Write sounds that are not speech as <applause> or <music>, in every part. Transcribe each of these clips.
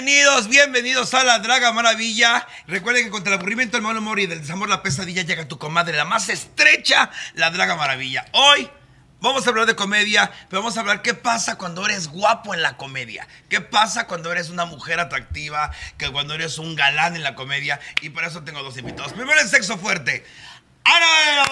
Bienvenidos, bienvenidos a la Draga Maravilla. Recuerden que contra el aburrimiento, el mal humor y del desamor, la pesadilla llega tu comadre, la más estrecha, la Draga Maravilla. Hoy vamos a hablar de comedia, pero vamos a hablar qué pasa cuando eres guapo en la comedia. ¿Qué pasa cuando eres una mujer atractiva? Que cuando eres un galán en la comedia. Y para eso tengo dos invitados. Primero el sexo fuerte. ¡Ana!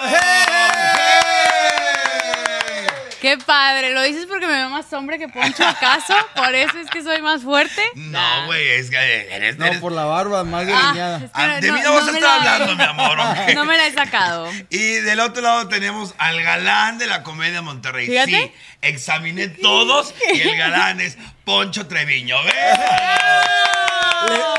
Qué padre, ¿lo dices porque me veo más hombre que Poncho acaso? ¿Por eso es que soy más fuerte? No, güey, es que eres... No, eres- por la barba, más Ah, delineada. es que Ah, de mí no vas a estar la- hablando, mi amor, <laughs> ¿ok? No me la he sacado. Y del otro lado tenemos al galán de la comedia Monterrey. Fíjate. Sí, examiné todos y el galán es Poncho Treviño. ¿Ves?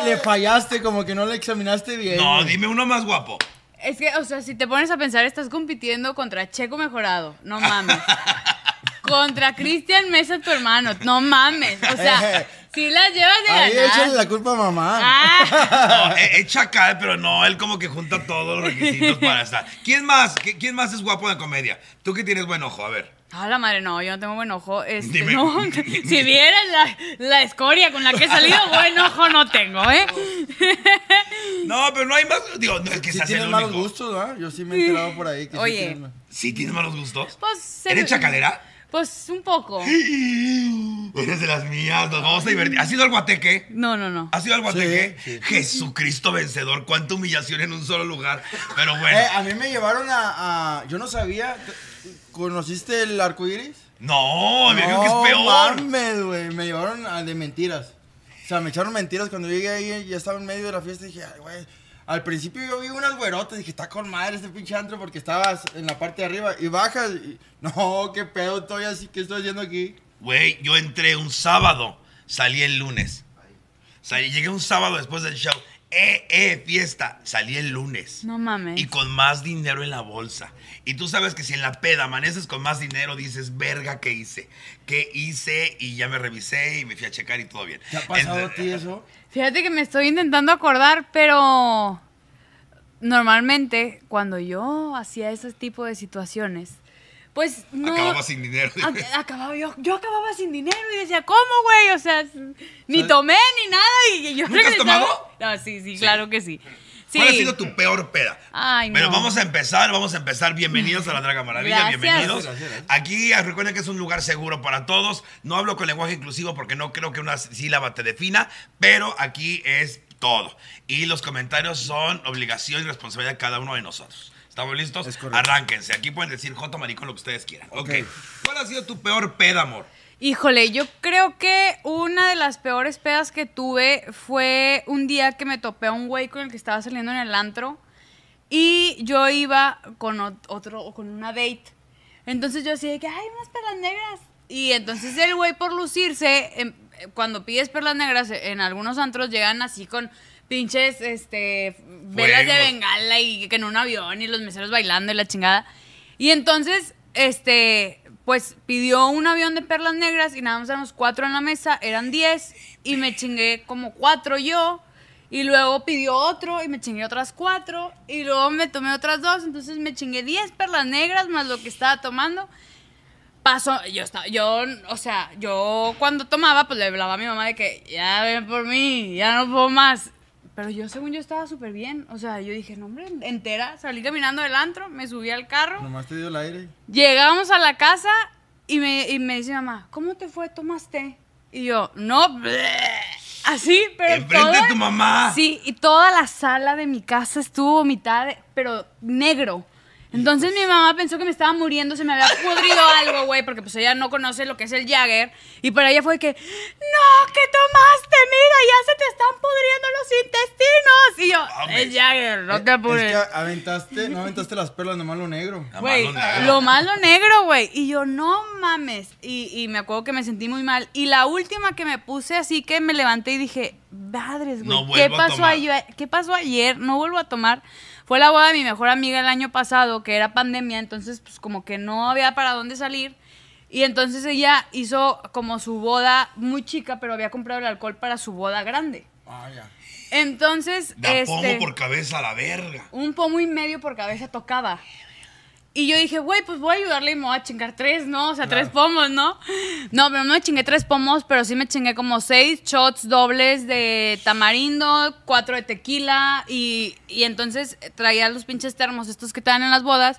Le, le fallaste, como que no le examinaste bien. No, dime uno más guapo. Es que, o sea, si te pones a pensar, estás compitiendo contra Checo Mejorado. No mames. <laughs> contra Cristian Mesa, tu hermano. No mames. O sea, si las llevas de Ahí ganar. échale la culpa a mamá. Ah, No, e- es chacal, pero no, él como que junta todos los requisitos para estar. ¿Quién más? ¿Qui- ¿Quién más es guapo de comedia? Tú que tienes buen ojo, a ver. A la madre, no, yo no tengo buen ojo. Este, Dime. no, <laughs> <laughs> si vieras la, la escoria con la que he salido, <laughs> buen ojo no tengo, ¿eh? No, pero no hay más. Digo, no es que Sí seas el tienes malos gustos, ¿verdad? Yo sí me he enterado por ahí que sí Oye. tienes- ¿Sí tienes malos gustos? Pues, se- ¿Eres chacalera? Pues un poco. <gasps> Eres de las mías, nos vamos a divertir. ¿Has ido al guateque? No, no, no. ¿Has ido al guateque? Sí, sí. Jesucristo vencedor, cuánta humillación en un solo lugar. Pero bueno. Eh, a mí me llevaron a, a- Yo no sabía. ¿Conociste el arco iris? no, me dijeron que es peor. mames, güey. Me llevaron a de mentiras. O sea, me echaron mentiras cuando llegué ahí. Ya estaba en medio de la fiesta y dije, ay, güey. Al principio yo vi unas güerotas. Dije, está con madre este pinche antro porque estabas en la parte de arriba. Y bajas. y- no, qué pedo. Estoy así. ¿Qué estoy haciendo aquí? Güey, yo entré un sábado, salí el lunes. Salí, llegué un sábado después del show. Eh, eh, fiesta. Salí el lunes. No mames. Y con más dinero en la bolsa. Y tú sabes que si en la peda amaneces con más dinero, dices, verga, ¿qué hice? ¿Qué hice? Y ya me revisé y me fui a checar y todo bien. ¿Te ha pasado a ti eso? Fíjate que me estoy intentando acordar, pero normalmente cuando yo hacía ese tipo de situaciones, pues no... Acababa sin dinero. Ac- acababa yo, yo acababa sin dinero y decía, ¿cómo, güey? O sea, ni ¿Sabes? tomé ni nada y yo ¿Nunca has tomado? No, sí, sí, claro que sí. Sí. ¿Cuál ha sido tu peor peda? Ay, Pero no. vamos a empezar, vamos a empezar. Bienvenidos a la Draga Maravilla, Gracias. bienvenidos. Gracias. Aquí ah, recuerden que es un lugar seguro para todos. No hablo con lenguaje inclusivo porque no creo que una sílaba te defina, pero aquí es todo. Y los comentarios son obligación y responsabilidad de cada uno de nosotros. ¿Estamos listos? Es. Arránquense. Aquí pueden decir J maricón lo que ustedes quieran. ok. Ok. ¿Cuál ha sido tu peor peda, amor? Híjole, yo creo que una de las peores pedas que tuve fue un día que me topé a un güey con el que estaba saliendo en el antro y yo iba con ot- otro, o con una date. Entonces yo decía que hay unas perlas negras. Y entonces el güey por lucirse, em, cuando pides perlas negras en algunos antros llegan así con pinches este velas de bengala y que en un avión y los meseros bailando y la chingada. Y entonces, este, pues pidió un avión de perlas negras y nada más éramos cuatro en la mesa, eran diez y me chingué como cuatro yo. Y luego pidió otro y me chingué otras cuatro. Y luego me tomé otras dos. Entonces me chingué diez perlas negras más lo que estaba tomando. Pasó, yo estaba, yo, o sea, yo cuando tomaba, pues le hablaba a mi mamá de que ya ven por mí, ya no puedo más. Pero yo, según yo, estaba súper bien. O sea, yo dije, no, hombre, entera. Salí caminando del antro, me subí al carro. Nomás te dio el aire. Llegamos a la casa y me, y me dice mamá, ¿cómo te fue? ¿Tomaste? Y yo, no, bleh". así, pero Enfrente de toda- tu mamá. Sí, y toda la sala de mi casa estuvo vomitada, de- pero negro. Entonces mi mamá pensó que me estaba muriendo, se me había pudrido <laughs> algo, güey, porque pues ella no conoce lo que es el Jagger. Y para ella fue que, no, ¿qué tomaste? Mira, ya se te están pudriendo los intestinos. Y yo, Mames. el Jagger, no te Eh, apures. Es que aventaste, no aventaste las perlas, nomás lo negro. Güey, lo negro. lo malo negro, güey. Y yo, no mames. Y, y me acuerdo que me sentí muy mal. Y la última que me puse así que me levanté y dije, madres, güey, No ¿qué, vuelvo a pasó tomar". ayer? ¿qué pasó ayer? No vuelvo a tomar. Fue la boda de mi mejor amiga el año pasado, que era pandemia, entonces pues como que no había para dónde salir. Y entonces ella hizo como su boda muy chica, pero había comprado el alcohol para su boda grande. Ah, ya. Entonces, Da este, pomo por cabeza a la verga. un pomo y medio por cabeza tocaba. Y yo dije, güey, pues voy a ayudarle y me voy a chingar tres, ¿no? O sea, tres pomos, ¿no? No, pero no me chingué tres pomos, pero sí me chingué como seis shots dobles de tamarindo, cuatro de tequila y, y entonces traía los pinches termos estos que te dan en las bodas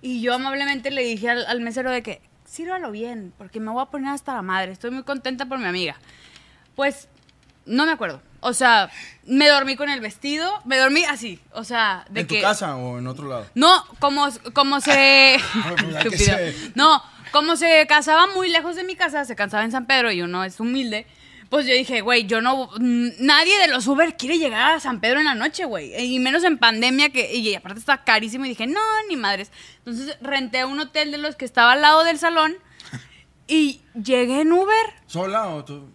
y yo amablemente le dije al, al mesero de que, sírvalo bien, porque me voy a poner hasta la madre, estoy muy contenta por mi amiga. Pues no me acuerdo. O sea, me dormí con el vestido, me dormí así, o sea, de ¿En que... tu casa o en otro lado? No, como, como se... <laughs> pues, Estúpido. ser. No, como se casaba muy lejos de mi casa, se casaba en San Pedro y uno es humilde, pues yo dije, güey, yo no... mm, Nadie de los Uber quiere llegar a San Pedro en la noche, güey. Y menos en pandemia, que y aparte está carísimo. Y dije, no, ni madres. Entonces renté un hotel de los que estaba al lado del salón y llegué en Uber. ¿Sola o tú?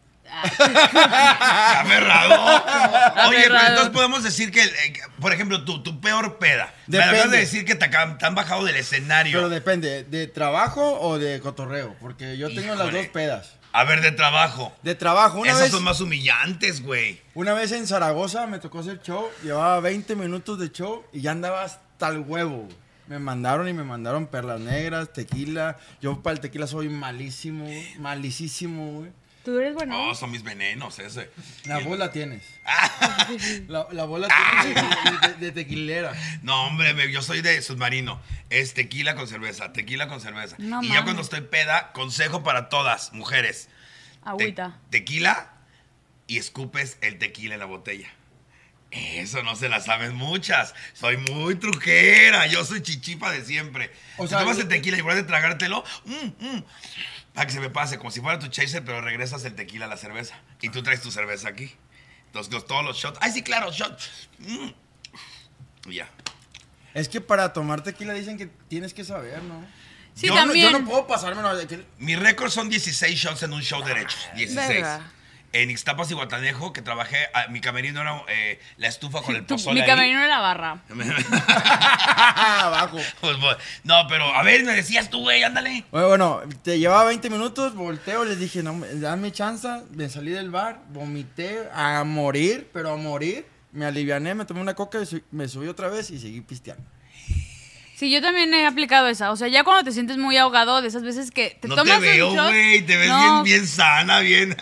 Aferrado. Oye, pero entonces podemos decir que, eh, por ejemplo, tu, tu peor peda. Me acabas de decir que te, acaban- te han bajado del escenario. Pero depende, ¿de trabajo o de cotorreo? Porque yo tengo las Híjole. dos pedas. A ver, de trabajo. De trabajo, una Esas vez, son más humillantes, güey. una vez en Zaragoza me tocó hacer show, llevaba 20 minutos de show y ya andaba hasta el huevo. güey. Me mandaron y me mandaron perlas negras, tequila. Yo para el tequila soy malísimo, güey, malicísimo, güey. Tú eres bueno. No, son mis venenos, ese. La bola tienes. Ah. <laughs> La, la bola tienes de, de- de tequilera. No, hombre, yo soy de submarino. Es tequila con cerveza, tequila con cerveza. No y ya mames. cuando estoy peda, consejo para todas, mujeres. Te- Agüita. tequila y escupes el tequila en la botella. Eso no se la saben muchas. Soy muy truquera. Yo soy chichipa de siempre. O sea, sea, tomas el tequila y vuelves a tragártelo. mm, mm, para que se me pase, como si fuera tu chaser, pero regresas el tequila a la cerveza. Y tú traes tu cerveza aquí. Entonces, todos los shots. ¡Ay, sí, claro! ¡Shot! Mm. Y ya. Es que para tomar tequila dicen que tienes que saber, ¿no? Sí, yo No, también. yo no puedo pasármelo de que- Mi récord son 16 shots en un show derecho. 16. Verga. En Ixtapas y Guatanejo, que trabajé, ah, mi camerino era eh, la estufa con <laughs> el pozole mi ahí. camerino de la barra. <laughs> abajo. Pues, pues, no, pero a ver, me decías tú, güey, ándale. Bueno, bueno, te llevaba 20 minutos, volteo, les dije, no, me- dame chance, me salí del bar, vomité a morir, pero a morir. Me aliviané, me tomé una coca, y su- me subí otra vez y seguí pisteando. Sí, yo también he aplicado esa. O sea, ya cuando te sientes muy ahogado, de esas veces que te No tomas te veo, un shot. güey, te ves No, bien, bien sana, bien.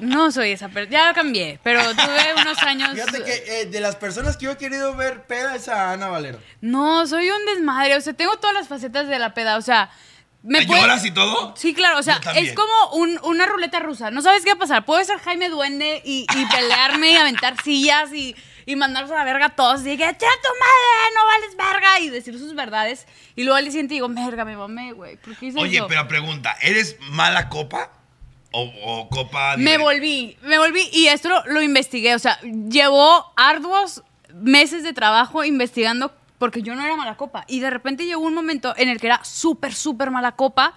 No soy esa, pero ya cambié. Pero tuve unos años. Fíjate que eh, de las personas que yo he querido ver peda es a Ana Valero. No, soy un desmadre. O sea, tengo todas las facetas de la peda. O sea, me puede- ¿Lloras y todo? Sí, claro, o sea, es como un- una ruleta rusa. No sabes qué va a pasar. Puedo ser Jaime Duende y, y pelearme y aventar sillas y, y mandarlos a la verga a todos. Y que, ¡Che, tu madre! ¡No vales verga! Y decir sus verdades. Y luego al día siguiente digo, verga, me mamé, güey. ¿Por qué hice Oye, eso? pero pregunta, ¿eres mala copa? ¿O, o copa Me directa? volví, me volví y esto lo, lo investigué, o sea, llevó arduos meses de trabajo investigando porque yo no era mala copa y de repente llegó un momento en el que era súper, súper mala copa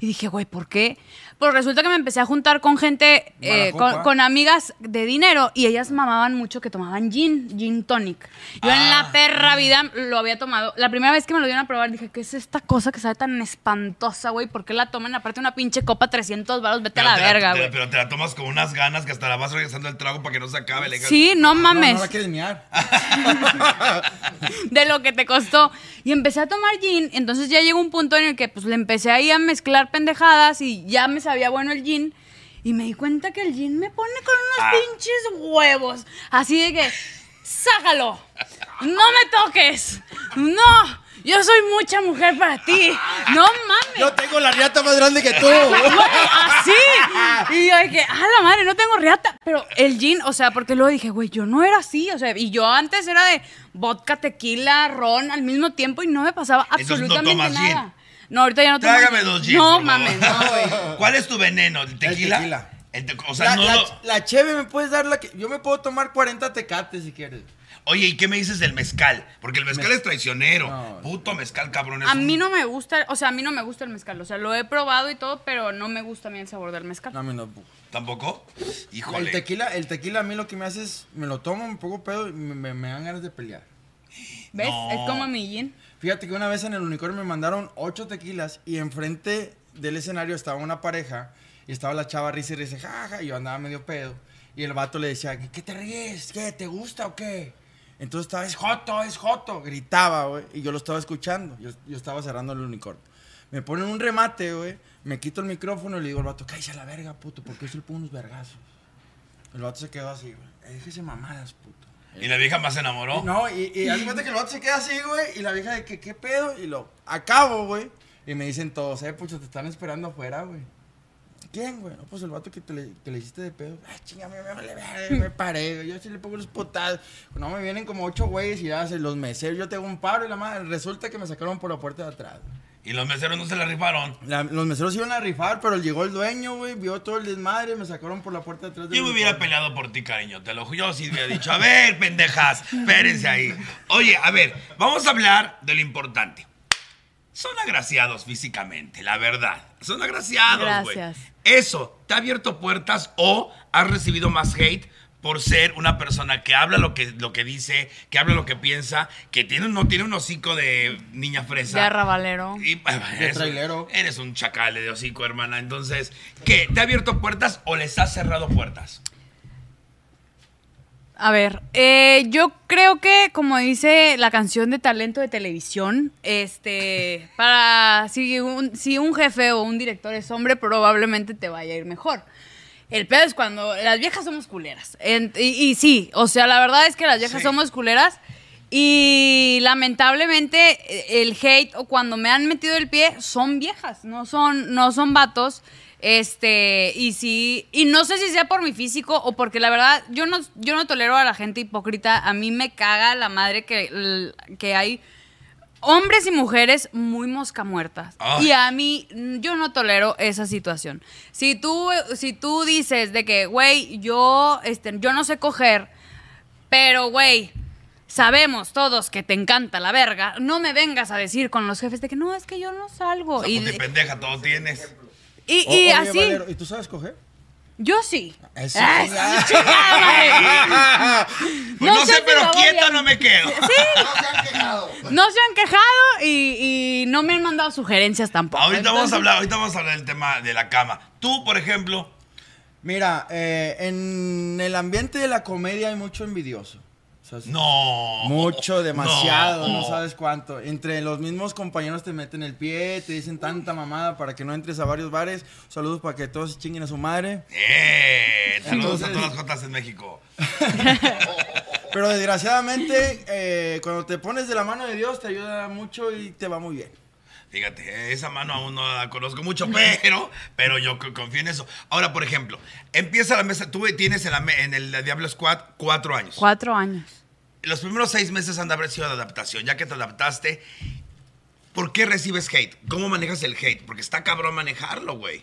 y dije, güey, ¿por qué? Pues resulta que me empecé a juntar con gente, eh, con, con amigas de dinero y ellas mamaban mucho que tomaban gin, gin tonic. Yo en Ah. la perra vida lo había tomado. La primera vez que me lo dieron a probar dije, ¿qué es esta cosa que sabe tan espantosa, güey? ¿Por qué la toman? Aparte una pinche copa 300 baros, vete Pero a la verga, güey. Pero te la tomas con unas ganas que hasta la vas regresando el trago para que no se acabe. le Sí, no No, mames. no la quieres miar. <laughs> de lo que te costó. Y empecé a tomar gin, entonces ya llegó un punto en el que pues le empecé ahí a mezclar pendejadas y ya me sabía bueno el gin. Y me di cuenta que el gin me pone con unos Ah. pinches huevos. Así de que, sácalo, no me toques, no, yo soy mucha mujer para ti, no mames. Yo tengo la riata más grande que tú. <laughs> Güey, así. Y yo dije, ah, la madre, no tengo riata. Pero el gin, o sea, porque luego dije, güey, yo no era así. O sea, y yo antes era de vodka, tequila, ron al mismo tiempo y no me pasaba no absolutamente tomas nada. gin. No, ahorita ya no tomo Trágame dos gin, No mames, no, güey. ¿Cuál es tu veneno? ¿El tequila? tequila. El te- o sea, La, no la, lo- la cheve me puedes dar la que. Yo me puedo tomar 40 tecates si quieres. Oye, ¿y qué me dices del mezcal? Porque el mezcal es traicionero. No. Puto mezcal, cabrón. A un- mí no me gusta, o sea, a mí no me gusta el mezcal. O sea, lo he probado y todo, pero no me gusta a mí el sabor del mezcal. No, a mí no. ¿Tampoco? Híjole. El tequila, el tequila a mí lo que me hace es. Me lo tomo, me pongo pedo y me, me- me dan ganas de pelear. ¿Ves? No. Es como mi gin. Fíjate que una vez en el unicornio me mandaron ocho tequilas y enfrente del escenario estaba una pareja y estaba la chava risa y risa, jaja, y yo andaba medio pedo. Y el vato le decía, ¿qué te ríes? ¿Qué? ¿Te gusta o qué? Entonces estaba, es Joto, es Joto, gritaba, güey. Y yo lo estaba escuchando. Yo, estaba cerrando el unicornio. Me ponen un remate, güey. Me quito el micrófono y le digo al vato, cállese a la verga, puto, porque yo le pongo unos vergazos. El vato se quedó así, güey. "Eh, Déjese mamadas, puto. Y la vieja más se enamoró. No, y, y cuenta que el vato se queda así, güey. Y la vieja de que, ¿qué pedo? Y lo acabo, güey. Y me dicen todos, eh, pucho, te están esperando afuera, güey. ¿Quién, güey? No, pues el vato que te le, que le hiciste de pedo. Ah, chinga, me, vale me paré, güey. Yo sí le pongo los potados. No, me vienen como ocho güeyes y se los meseros. Yo tengo un paro y la madre. Resulta que me sacaron por la puerta de atrás. Y los meseros no se la rifaron. La- los meseros iban a rifar, pero llegó el dueño, güey. Vio todo el desmadre. Me sacaron por la puerta de atrás. del Yo me hubiera peleado por ti, cariño. Te lo juro. Yo sí hubiera dicho, a ver, pendejas, espérense ahí. Oye, a ver, vamos a hablar de lo importante. Son agraciados físicamente, la verdad. Son agraciados, güey. Gracias. ¿Eso te ha abierto puertas o has recibido más hate por ser una persona que habla lo que, lo que dice, que habla lo que piensa, que tiene, no tiene un hocico de niña fresa? De arrabalero. Y, bueno, <laughs> eres, trailero. eres un chacal de hocico, hermana. Entonces, ¿qué? ¿Te ha abierto puertas o les has cerrado puertas? A ver, eh, yo creo que, como dice la canción de talento de televisión, este, para si un, si un jefe o un director es hombre, probablemente te vaya a ir mejor. El pedo es cuando las viejas somos culeras. En- y, y sí, o sea, la verdad es que las viejas Sí. somos culeras. Y lamentablemente eh, el hate o cuando me han metido el pie son viejas, no son, no son vatos. Este, y sí, y no sé si sea por mi físico o porque la verdad yo no, yo no tolero a la gente hipócrita. A mí me caga la madre que, que hay hombres y mujeres muy mosca muertas. Ay. Y a mí, mm, yo no tolero esa situación. Si tú, si tú dices de que, güey, yo, este, yo no sé coger, pero, güey, sabemos todos que te encanta la verga, no me vengas a decir con los jefes de que no, es que yo no salgo. Y Y, de pendeja, todo tienes. y, O- oye, así, Valero, ¿Y tú sabes coger? Yo sí. Eso, Ah, sí, madre. Pues <laughs> no, No sé, sé, pero quieta no me quedo. <laughs> No se han quejado y, y no me han mandado sugerencias tampoco. Ahorita vamos a hablar, ahorita vamos a hablar del tema de la cama. Tú, por ejemplo, Mira, eh, en el ambiente de la comedia hay mucho envidioso. O sea, no. Mucho, demasiado, no. No. sabes cuánto. Entre los mismos compañeros te meten el pie, te dicen tanta mamada para que no entres a varios bares. Saludos para que todos se chinguen a su madre. Eh, saludos a todas las jotas en México. <laughs> Pero desgraciadamente, eh, cuando te pones de la mano de Dios, te ayuda mucho y te va muy bien. Fíjate, esa mano aún no la conozco mucho, pero, pero yo co- confío en eso. Ahora, por ejemplo, empieza la mesa, tú tienes en, la me- en el Diablo Squad cuatro años. Cuatro años. Los primeros seis meses han de haber sido de adaptación. Ya que te adaptaste, ¿por qué recibes hate? ¿Cómo manejas el hate? Porque está cabrón manejarlo, güey.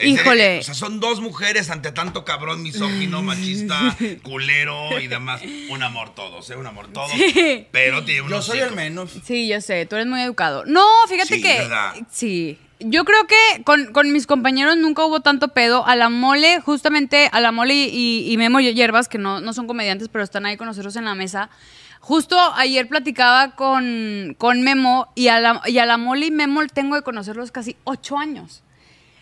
Híjole. o sea, son dos mujeres ante tanto cabrón misógino, <laughs> machista, culero y demás. Un amor todos, ¿eh? Un amor todos. Sí. Pero tiene un Yo soy el menos. Sí, yo sé, tú eres muy educado. No, fíjate Sí, que. ¿verdad? Sí. Yo creo que con, con mis compañeros nunca hubo tanto pedo. A la mole, justamente a la mole y, y Memo Hierbas, que no, no son comediantes, pero están ahí con nosotros en la mesa. Justo ayer platicaba con, con Memo y a, la, y a la mole y Memo tengo de conocerlos casi ocho años.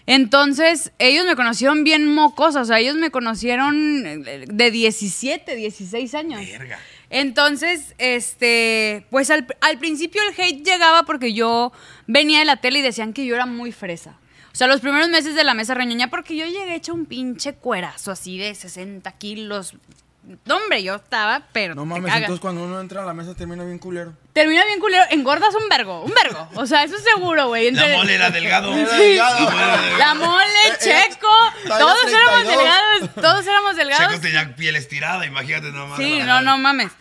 Entonces, ellos me conocieron bien mocos, o sea, ellos me conocieron eh, de 17, 16 años. Verga. Entonces, este, pues al, al principio el hate llegaba porque yo venía de la tele y decían que yo era muy fresa. O sea, los primeros meses de la mesa reñoña, porque yo llegué hecho un pinche cuerazo así de 60 kilos. No, hombre, yo estaba, pero. No mames, entonces cuando uno entra a la mesa termina bien culero. Termina bien culero, engordas un vergo, un vergo. O sea, eso es seguro, güey. La mole era delgado. <laughs> Era Sí. delgado. La mole, Eh, eh, Checo, talla todos éramos 32. delgados, todos éramos delgados. Checo tenía piel estirada, imagínate nomás. Sí, no, no mames.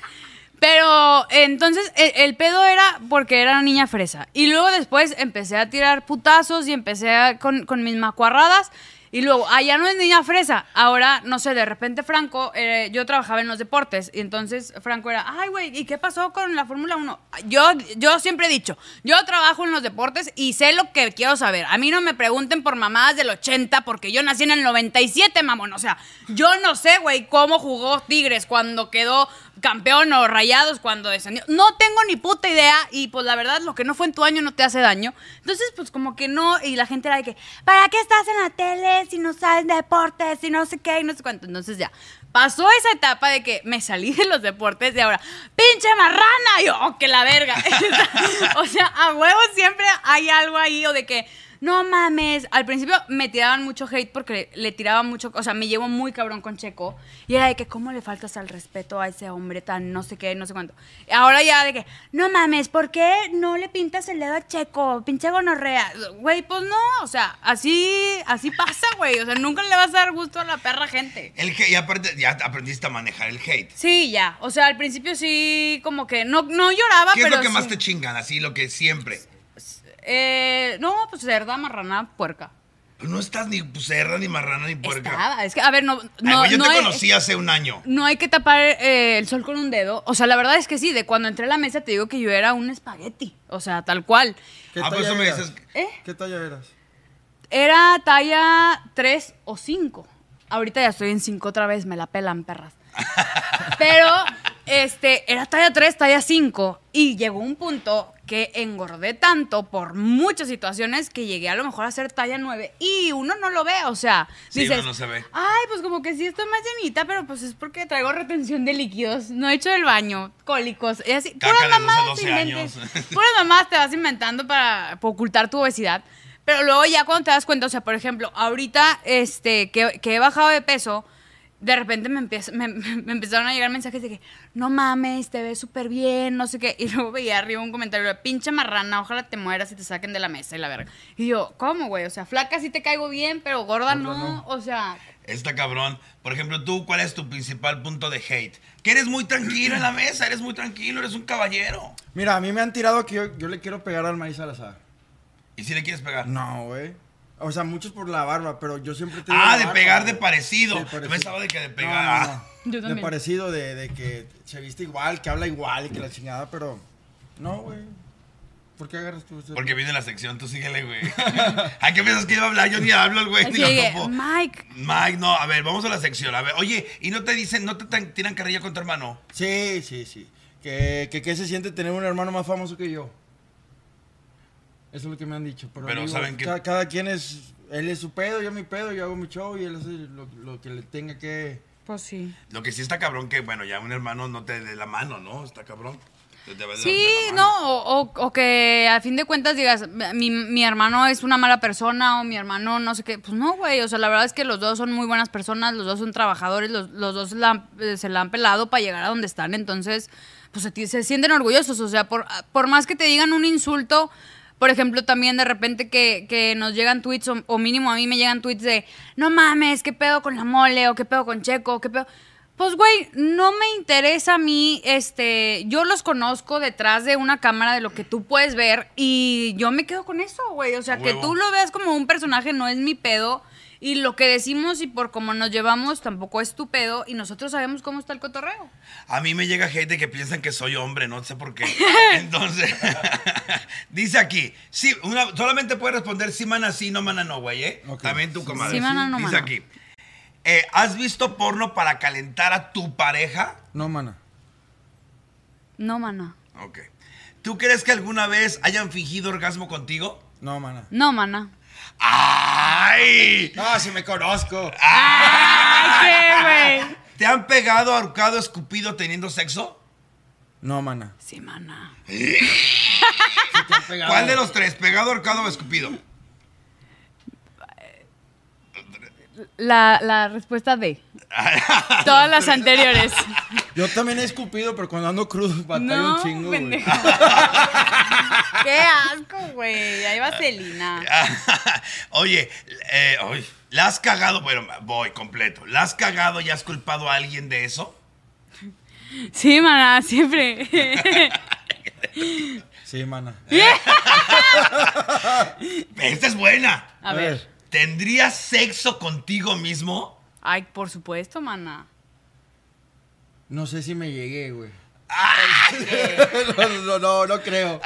Pero entonces el, el pedo era porque era niña fresa. Y luego después empecé a tirar putazos y empecé a- con, con mis macuarradas. Y luego, ah, ya no es niña fresa. Ahora, no sé, de repente Franco, eh, yo trabajaba en los deportes. Y entonces Franco era, ay, güey, ¿y qué pasó con la Fórmula 1? Yo, yo siempre he dicho, yo trabajo en los deportes y sé lo que quiero saber. A mí no me pregunten por mamadas del 80 porque yo nací en el 97, mamón. O sea, yo no sé, güey, cómo jugó Tigres cuando quedó campeón o rayados cuando descendió. No tengo ni puta idea y pues la verdad lo que no fue en tu año no te hace daño. Entonces pues como que no y la gente era de que, ¿para qué estás en la tele si no sabes de deportes, si no sé qué y no sé cuánto? Entonces ya, Pasó esa etapa de que me salí de los deportes y ahora, pinche marrana, y yo, oh, que la verga. <laughs> o sea, a huevo siempre hay algo ahí o de que, no mames. Al principio me tiraban mucho hate porque le, le tiraban mucho, o sea, me llevo muy cabrón con Checo. Y era de que, ¿cómo le faltas al respeto a ese hombre tan no sé qué, no sé cuánto? Ahora ya de que, no mames, ¿por qué no le pintas el dedo a Checo? Pinche gonorrea. Güey, pues no, o sea, así, así pasa, güey. O sea, nunca le vas a dar gusto a la perra gente. El hate, y aparte, ya aprendiste a manejar el hate. Sí, ya. O sea, al principio sí, como que no, no lloraba, ¿Qué es pero. lo que más te chingan? Así, lo que siempre. Eh, no, pues cerda, marrana, puerca. Pues no estás ni cerda, ni marrana, ni puerca. Estaba. Es que, a ver, no. Ay, no güey, yo no te hay- conocí hace un año. No hay que tapar eh, el sol con un dedo. O sea, la verdad es que sí, de cuando entré a la mesa te digo que yo era un espagueti. O sea, tal cual. ¿Qué Ah, por talla eso me eras? dices- ¿Eh? ¿Qué talla eras? Era talla 3 o 5. Ahorita ya estoy en 5 otra vez, me la pelan, perras. <laughs> Pero, este, era talla 3, talla 5. Y llegó un punto que engordé tanto por muchas situaciones que llegué a lo mejor a ser talla 9. Y uno no lo ve, o sea, Sí, dices, uno no se ve. ay, pues como que sí estoy más llenita, pero pues es porque traigo retención de líquidos, no he hecho el baño, cólicos, y así. Caca puras 12 te inventes. <laughs> Puras te vas inventando para, para ocultar tu obesidad. Pero luego ya cuando te das cuenta, o sea, por ejemplo, ahorita este, que, que he bajado de peso, de repente me, empieza- me, <laughs> me empezaron a llegar mensajes de que, no mames, te ves súper bien, no sé qué. Y luego veía arriba un comentario de, pinche marrana, ojalá te mueras y te saquen de la mesa y la verga. Y yo, ¿cómo, güey? O sea, flaca sí te caigo bien, pero gorda no. no. O sea, Está cabrón. Por ejemplo, tú, ¿cuál es tu principal punto de hate? Que eres muy tranquilo en la mesa, eres muy tranquilo, eres un caballero. Mira, a mí me han tirado que yo, yo le quiero pegar al maíz Salazar. ¿Y si le quieres pegar? No, güey. O sea, muchos por la barba, pero yo siempre te Ah, de pegar de parecido. Sí, Yo parecido. pensaba de que de No, pegar. no, ah. no. Yo De también. parecido, de, de que se viste igual, que habla igual y que la chingada, pero. No, güey. ¿Por qué agarras tú ese- Porque viene la sección, tú síguele, güey. <laughs> ¿A qué piensas que iba a hablar? Yo ni hablo, güey, ni lo de topo. Mike, Mike, no, a ver, vamos a la sección. A ver, oye, ¿y no te dicen, no te tiran carrilla con tu hermano? Sí, sí, sí. Que, que, que se siente tener un hermano más famoso que yo. Eso es lo que me han dicho. Pero, Pero digo, ¿saben qué? Cada, cada quien es. Él es su pedo, yo mi pedo, yo hago mi show y él hace lo, lo que le tenga que. pues sí. Lo que sí está cabrón que, bueno, ya un hermano no te dé la mano, ¿no? Está cabrón. Te Sí, no, o, o- o que a fin de cuentas digas, mi, mi hermano es una mala persona o mi hermano no sé qué. Pues no, güey, o sea, la verdad es que los dos son muy buenas personas, los dos son trabajadores, los, los dos la eh, se la han pelado para llegar a donde están, entonces, pues se, se sienten orgullosos, o sea, por, por más que te digan un insulto, por ejemplo, también de repente que, que nos llegan tweets, o, o mínimo a mí me llegan tweets de, no mames, qué pedo con la mole, o qué pedo con Checo, qué pedo... Pues, güey, no me interesa a mí, este, yo los conozco detrás de una cámara de lo que tú puedes ver y yo me quedo con eso, güey. O sea, que tú lo veas como un personaje no es mi pedo y lo que decimos y por cómo nos llevamos tampoco es tu pedo y nosotros sabemos cómo está el cotorreo. A mí me llega gente que piensan que soy hombre, no sé por qué. <laughs> Entonces, <laughs> dice aquí, sí, una- solamente puede responder sí, mana, sí, no, mana, no, güey, ¿eh? También tu comadre. Sí, mana, no, Dice mana. aquí, eh, ¿has visto porno para calentar a tu pareja? No, mana. No, mana. Ok. ¿Tú crees que alguna vez hayan fingido orgasmo contigo? No, mana. No, mana. ¡Ay! No, si me conozco. Ay, qué, güey. ¿Te han pegado, ahorcado, escupido teniendo sexo? No, mana. Sí, mana. Sí te han pegado. ¿Cuál de los tres? ¿Pegado, ahorcado o escupido? La, la respuesta D. <laughs> Todas las anteriores. <laughs> Yo también he escupido, pero cuando ando crudo <laughs> batallo No, un chingo, güey. <laughs> Qué asco, güey. Ahí va Celina. <laughs> Oye, eh, ay, ¿la has cagado? Bueno, voy completo. ¿La has cagado y has culpado a alguien de eso? Sí, mana, siempre. Sí, mana. Esta es buena. A ver. ¿Tendrías sexo contigo mismo? Ay, por supuesto, mana. No sé si me llegué, güey. ¡Ay! No, <laughs> no, no, no creo.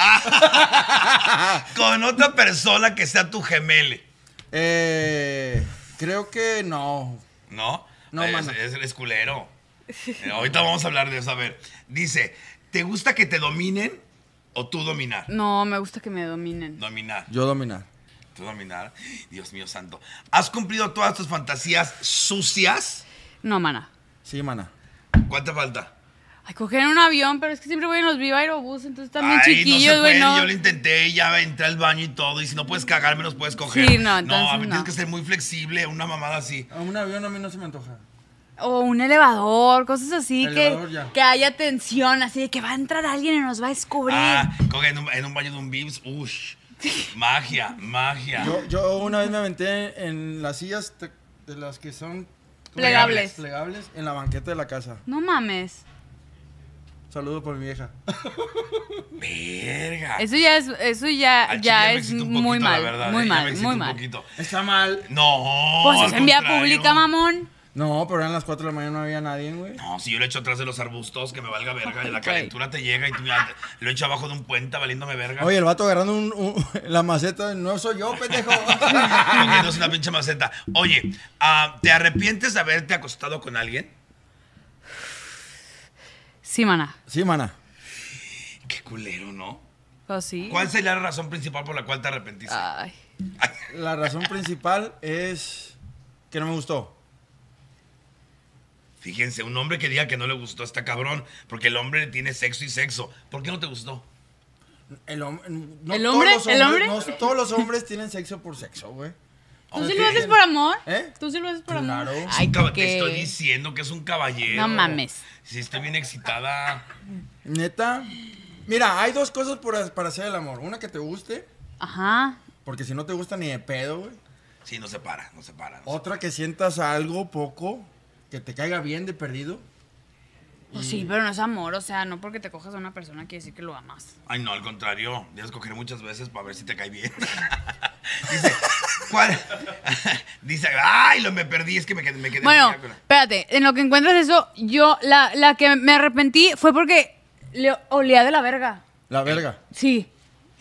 Con otra persona que sea tu gemele. Eh, creo que no. ¿No? No, es, mano. es, es culero. Eh, Ahorita vamos a hablar de eso. A ver, dice, ¿te gusta que te dominen o tú dominar? No, me gusta que me dominen. Dominar. Yo dominar. Tú dominar. Dios mío santo. ¿Has cumplido todas tus fantasías sucias? No, mana. Sí, mana. ¿Cuánto falta? Ay, coger en un avión, pero es que siempre voy en los Viva Aerobús, entonces también Ay, chiquillos, no se güey, puede. no. Yo lo intenté, ya entré al baño y todo. Y si no puedes cagar, menos puedes coger. Sí, no, entonces a ver, no. tienes que ser muy flexible, una mamada así. A un avión a mí no se me antoja. O un elevador, cosas así, Elevador, que, ya. que haya tensión, así de que va a entrar alguien y nos va a descubrir. Ah, coge en un, en un baño de un Vips. Ush. <laughs> Magia, magia. Yo, yo una vez me aventé en las sillas de las que son Plegables. plegables en la banqueta de la casa. No mames. Saludo por mi vieja. <laughs> Verga. Eso ya es, eso ya, Al chile ya me es excita un muy poquito, la mal, verdad, muy eh, ya me mal, excita muy un mal. poquito. Está mal. No. Pues es en vía contrario. pública, mamón. No, pero eran las 4 de la mañana no había nadie, güey. No, si yo lo echo atrás de los arbustos, que me valga verga, y la <laughs> calentura te llega y tú ya lo echo abajo de un puente valiéndome verga. Oye, el vato agarrando un- un- <laughs> la maceta, no soy yo, pendejo. <laughs> Cogiéndose una pinche maceta. Oye, ah, ¿te arrepientes de haberte acostado con alguien? Sí, mana. sí, mana. Qué culero, ¿no? Pues sí. ¿Cuál sería la razón principal por la cual te arrepentiste? Ay, La razón principal es que no me gustó. Fíjense, un hombre que diga que no le gustó está cabrón, porque el hombre tiene sexo y sexo. ¿Por qué no te gustó? El, hom- no ¿El todos hombre? los ¿El hombres- hombre? no todos los hombres tienen sexo por sexo, güey. ¿Tú sí lo haces por amor? ¿Eh? ¿Tú sí lo haces por Claro. amor? Ay, ¿qué? Te estoy diciendo que es un caballero. No mames. Sí, estoy bien excitada. Neta. Mira, hay dos cosas por- para hacer el amor. Una que te guste, Ajá. porque si no te gusta ni de pedo, güey. Sí, no se para, no se para. no se Otra que sientas algo poco, que te caiga bien de perdido. Pues sí, pero no es amor, o sea, no porque te cojas a una persona quiere decir que lo amas. Ay, no, al contrario. Debes coger muchas veces para ver si te cae bien. <laughs> Dice, ¿cuál? <laughs> Dice, ay, lo me perdí, es que me quedé, me quedé Bueno, espérate, en lo que encuentras eso, yo, la, la que me arrepentí fue porque le olía de la verga. La verga. Sí.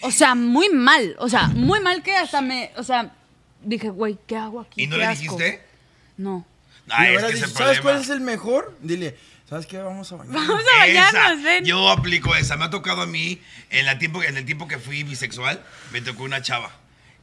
O sea, muy mal. O sea, muy mal que hasta me. O sea, dije, güey, ¿qué hago aquí? ¿Y no le asco". dijiste? No. Ay, Y es le que dicho, ¿Sabes cuál es el mejor? Dile, ¿sabes qué? Vamos a bañar. Vamos a bañarnos, Esa, ven. Yo aplico esa. Me ha tocado a mí, en, la tiempo, en el tiempo que fui bisexual, me tocó una chava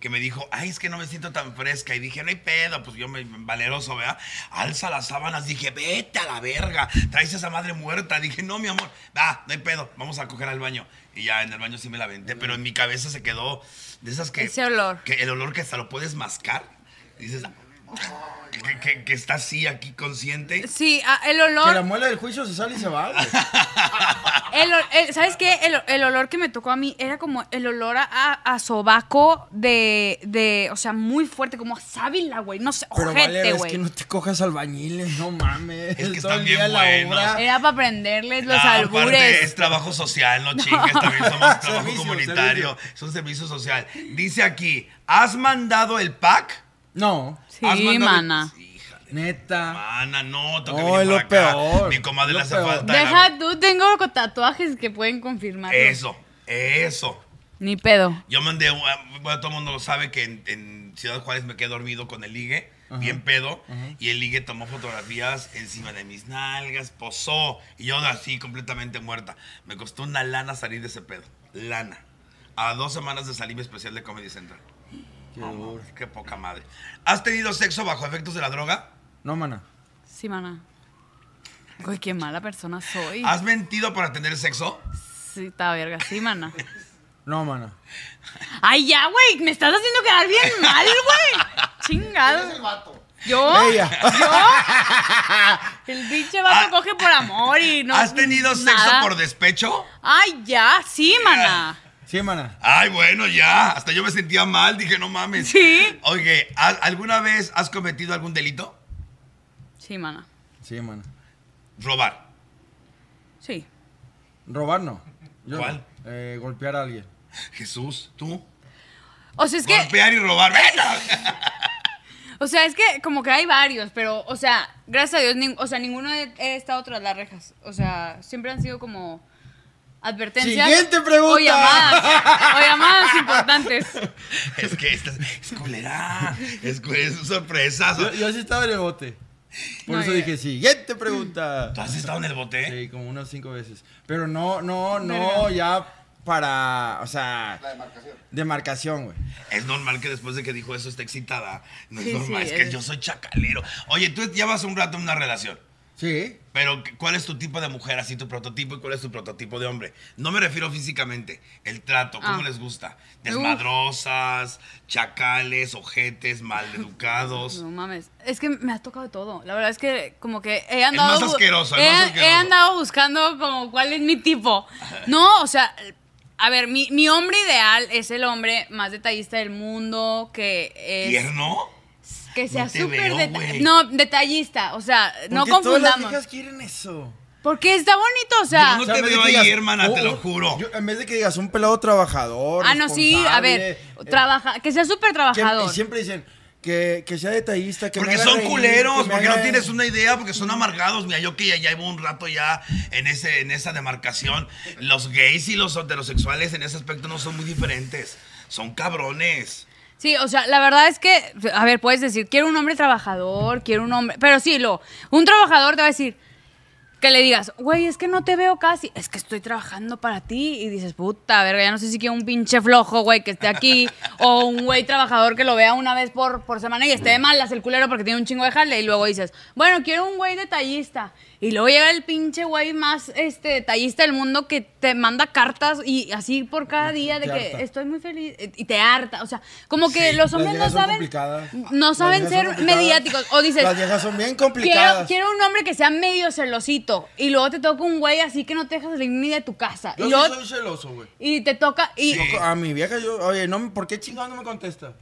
que me dijo, ay, es que no me siento tan fresca. Y dije, no hay pedo, pues yo me, valeroso, ¿verdad? Alza las sábanas, dije, vete a la verga, traes a esa madre muerta. Dije, no, mi amor, va, no hay pedo, vamos a coger al baño. Y ya en el baño sí me la aventé, pero en mi cabeza se quedó de esas que... Ese olor. Que el olor que hasta lo puedes mascar. Y dices, que, que- que está así aquí consciente. Sí, ah, el Que la olor. muela del juicio se sale y se va, güey. <laughs> El, ¿Sabes qué? El, el olor que me tocó a mí era como el olor a, a, sobaco de, de. O sea, muy fuerte, como a sábila, güey. No sé, Pero ojete, vale, es que no te cojas albañiles, no mames. Es que Todo están bien la. Era para aprenderles los Ah, aparte albures. es trabajo social, no <laughs> chingues, también somos <laughs> trabajo Servicio, comunitario, servicio. es un servicio social. Dice aquí, ¿has mandado el pack? No, Sí, ¿Has mandado el- mana. Neta. mana, no, toca No, venir es lo para acá. peor, Mi comadre le hace peor. falta. Deja tú, tengo tatuajes que pueden confirmarlo. Eso, eso. Ni pedo. Yo mandé, un- bueno, todo el mundo lo sabe que en, en Ciudad Juárez me quedé dormido con el ligue, bien pedo, y el ligue tomó fotografías encima de mis nalgas, posó, y yo así completamente muerta. Me costó una lana salir de ese pedo, lana. A dos semanas de salir mi especial de Comedy Central. Qué qué poca madre. ¿Has tenido sexo bajo efectos de la droga? No, mana. Sí, mana. Güey, qué mala persona soy. ¿Has mentido para tener sexo? Sí, está verga, sí, mana. No, mana. Ay, ya, güey, me estás haciendo quedar bien mal, güey. Chingado. Yo, Ella. el pinche vato Ah. coge por amor y no. ¿Has tenido sexo por despecho? Ay, ya, sí, mana. Sí, mana. Ay, bueno, ya. Hasta yo me sentía mal, dije, no mames. Sí. Oye, ¿al- ¿alguna vez has cometido algún delito? Sí, mana. Sí, mana. Robar. Sí. Robar no. Yo no. ¿Cuál? Eh, golpear a alguien. Jesús, tú. O sea, es que. Golpear y robar. ¡Venga! O sea, es que como que hay varios, pero, o sea, gracias a Dios, o sea, ninguno he, he estado tras las rejas. O sea, siempre han sido como advertencias. Siguiente pregunta. O llamadas. o llamadas importantes. <laughs> Es que esta es culera. Es, es sorpresa. Yo, yo sí estaba en el bote. Por No, eso ya. dije, siguiente pregunta. ¿Tú has estado en el bote? Sí, como unas cinco veces. Pero no, no, no, ya para, o sea... La demarcación. Demarcación, güey. Es normal que después de que dijo eso esté excitada. No es Sí, normal, sí, es que es- yo soy chacalero. Oye, tú llevas un rato en una relación. Sí. Pero, ¿cuál es tu tipo de mujer, así tu prototipo, y cuál es tu prototipo de hombre? No me refiero físicamente, el trato, ¿cómo Ah. les gusta? Desmadrosas, chacales, ojetes, maleducados. No mames. Es que me ha tocado de todo. La verdad es que como que he andado. más bu- asqueroso, el he, más he asqueroso. andado buscando como cuál es mi tipo. No, o sea. A ver, mi, mi hombre ideal es el hombre más detallista del mundo, que es... ¿Tierno? Que sea No súper veo, deta- güey. No, detallista. O sea, no ¿Por qué todas las confundamos. quieren eso? Porque está bonito, o sea. Yo no O sea, te veo que ahí, digas, hermana, te "Oh, lo oh", juro. yo- en vez de que digas un pelado trabajador. ah, no, sí, a ver. eh, Trabaja, que sea súper que- trabajador. y siempre dicen que, que sea detallista, que me Porque haga son reír, culeros, porque no tienes una idea, porque son amargados. Mira, yo que ya llevo un rato ya en, ese, en esa demarcación, los gays y los heterosexuales en ese aspecto no son muy diferentes. Son cabrones. Sí, o sea, la verdad es que, a ver, puedes decir, quiero un hombre trabajador, quiero un hombre, pero sí, lo, un trabajador te va a decir que le digas, güey, es que no te veo casi, es que estoy trabajando para ti, y dices, puta, verga, ya no sé si quiero un pinche flojo, güey, que esté aquí, o un güey trabajador que lo vea una vez por, por semana y esté de malas el culero porque tiene un chingo de jale, y luego dices, bueno, quiero un güey detallista, y luego llega el pinche güey más este, detallista del mundo que te manda cartas y así por cada día de Te que harta. estoy muy feliz, eh, y te harta, o sea, como que Sí. los hombres no saben, no saben ser mediáticos, o dices, Las viejas son bien complicadas. quiero un hombre que sea medio celosito. Y luego te toca un güey así que no te dejas salir ni de tu casa. Yo y sí luego. soy celoso, güey. Y te toca. Y Sí. A mi vieja yo, oye, no, ¿por qué chingado no me contesta?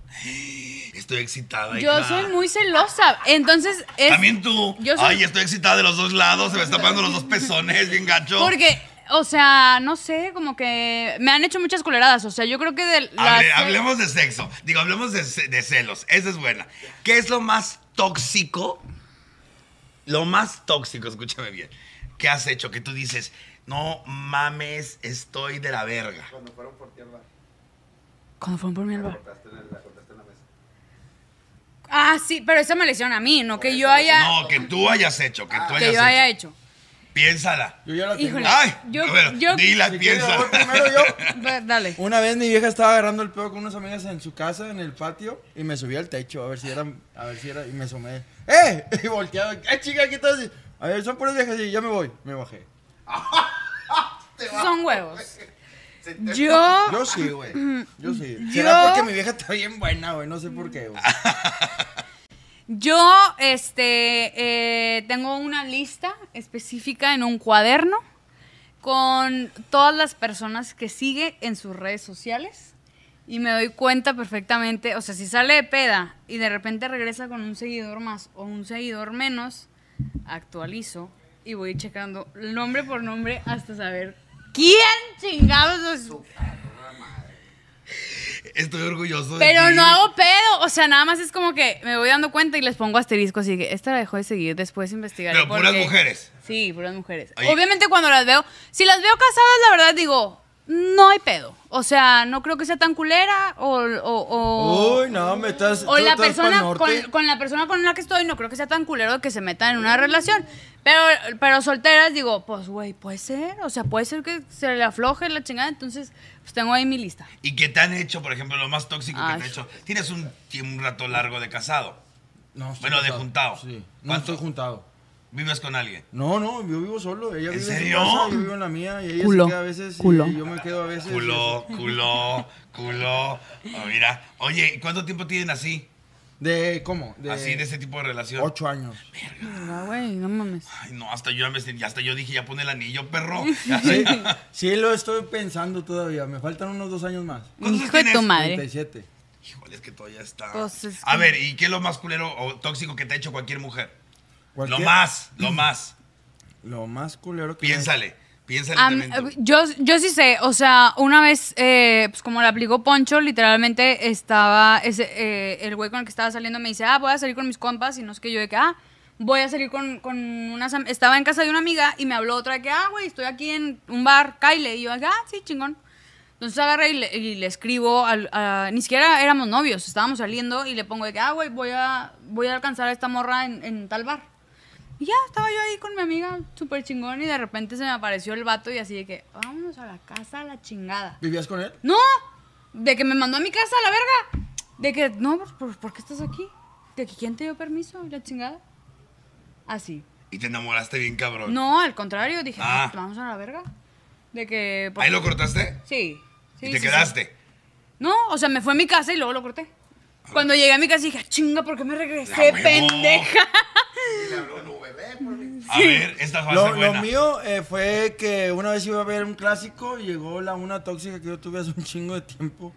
Estoy excitada. yo hija. soy muy celosa. Entonces es. También tú. Yo soy- Ay, estoy excitada de los dos lados. Se me está pegando los dos pezones, bien gacho. Porque, o sea, no sé, como que me han hecho muchas culeradas. O sea, yo creo que de. Hable- hablemos de sexo. Digo, hablemos de, ce- de celos. Esa es buena. ¿Qué es lo más tóxico? Lo más tóxico, escúchame bien. ¿Qué has hecho? Que tú dices, no mames, estoy de la verga. Cuando fueron por mí al bar. Ah, sí, pero esa me lesiona a mí, no que yo haya. No, que tú hayas hecho, que tú hayas que yo hecho. haya hecho. Piénsala. Yo ya la tengo. Híjole. Ay, Yo- a ver, yo- dila, Si quieres, voy primero yo. <laughs> Va, Dale. Una vez mi vieja estaba agarrando el pedo con unas amigas en su casa, en el patio, y me subí al techo a ver si era, a ver si era, y me asomé. ¡Eh! <laughs> Y volteaba, ¡eh, chica, qué estás? haciendo?" A ver, son puras viejas, y ya me voy, me bajé. Son huevos. Yo. <laughs> Yo sí, güey, <clears throat> yo sí. Yo- Será porque mi vieja está bien buena, güey, no sé por qué, güey. <laughs> Yo, este, eh, tengo una lista específica en un cuaderno con todas las personas que sigue en sus redes sociales y me doy cuenta perfectamente, o sea, si sale de peda y de repente regresa con un seguidor más o un seguidor menos, actualizo y voy checando nombre por nombre hasta saber quién chingados es. Estoy orgulloso de Pero ti. no hago pedo, o sea, nada más es como que me voy dando cuenta y les pongo asterisco, así que esta la dejó de seguir, después investigaré. Pero puras mujeres. Sí, puras mujeres. Oye. Obviamente cuando las veo, si las veo casadas, la verdad digo, no hay pedo. O sea, no creo que sea tan culera o... o, o- Uy, no, me estás. o la estás persona con, con la persona con la que estoy no creo que sea tan culero de que se metan en una relación pero pero solteras digo pues güey puede ser o sea puede ser que se le afloje la chingada entonces pues tengo ahí mi lista ¿Y qué te han hecho, por ejemplo, lo más tóxico que te han hecho? Tienes un, un rato largo de casado. No, estoy Bueno, de juntado. Sí, no ¿Cuánto? estoy juntado. ¿Vives con alguien? No, no, yo vivo solo. Ella ¿En vive serio? en su casa, yo vivo en la mía y ella Culo, se queda a veces culo. y yo me quedo a veces. Culo, culo, culo. Oh, mira, oye, ¿y ¿cuánto tiempo tienen así? ¿De cómo? De así, de ese tipo de relación. ocho años. Ah, güey no mames Ay, no, hasta yo, ya me- hasta yo dije, ya pone el anillo, perro. <laughs> Sí, sí, lo estoy pensando todavía. Me faltan unos dos años más. ¿Cuántos hijo de tienes? tu madre 37. Híjole, es que todavía está. Pues, es A ver, ¿y qué es lo más culero o tóxico que te ha hecho cualquier mujer? Cualquier- Lo más, lo más. Lo más culero que Piénsale, piénsale también yo, yo sí sé, o sea, una vez, eh, pues como le aplicó Poncho, literalmente estaba, ese, eh, el güey con el que estaba saliendo me dice, ah, voy a salir con mis compas, y no es que yo de que, ah, voy a salir con, con unas, estaba en casa de una amiga y me habló otra de que, ah, güey, estoy aquí en un bar, Kyle, y yo, ah, sí, chingón. Entonces agarré y le, y le escribo, al, a- ni siquiera éramos novios, estábamos saliendo y le pongo de que, ah, güey, voy a, voy a alcanzar a esta morra en, en tal bar. Y ya, estaba yo ahí con mi amiga, súper chingón, y de repente se me apareció el vato y así de que, vámonos a la casa a la chingada. ¿Vivías con él? No, de que me mandó a mi casa a la verga. De que, no, ¿por, por, por qué estás aquí? De que quién te dio permiso la chingada. Así. Y te enamoraste bien, cabrón. No, al contrario, dije, Ah. "Ah, vamos a la verga. De que. pues, ¿Ahí lo cortaste? Sí. sí, ¿Y te sí, sí. quedaste? No, o sea, me fue a mi casa y luego lo corté. Cuando llegué a mi casa dije, "Ah, chinga, ¿por qué me regresé, La pendeja? A ver, esta a Lo, mío eh, fue que una vez iba a ver un clásico y llegó la una tóxica que yo tuve hace un chingo de tiempo.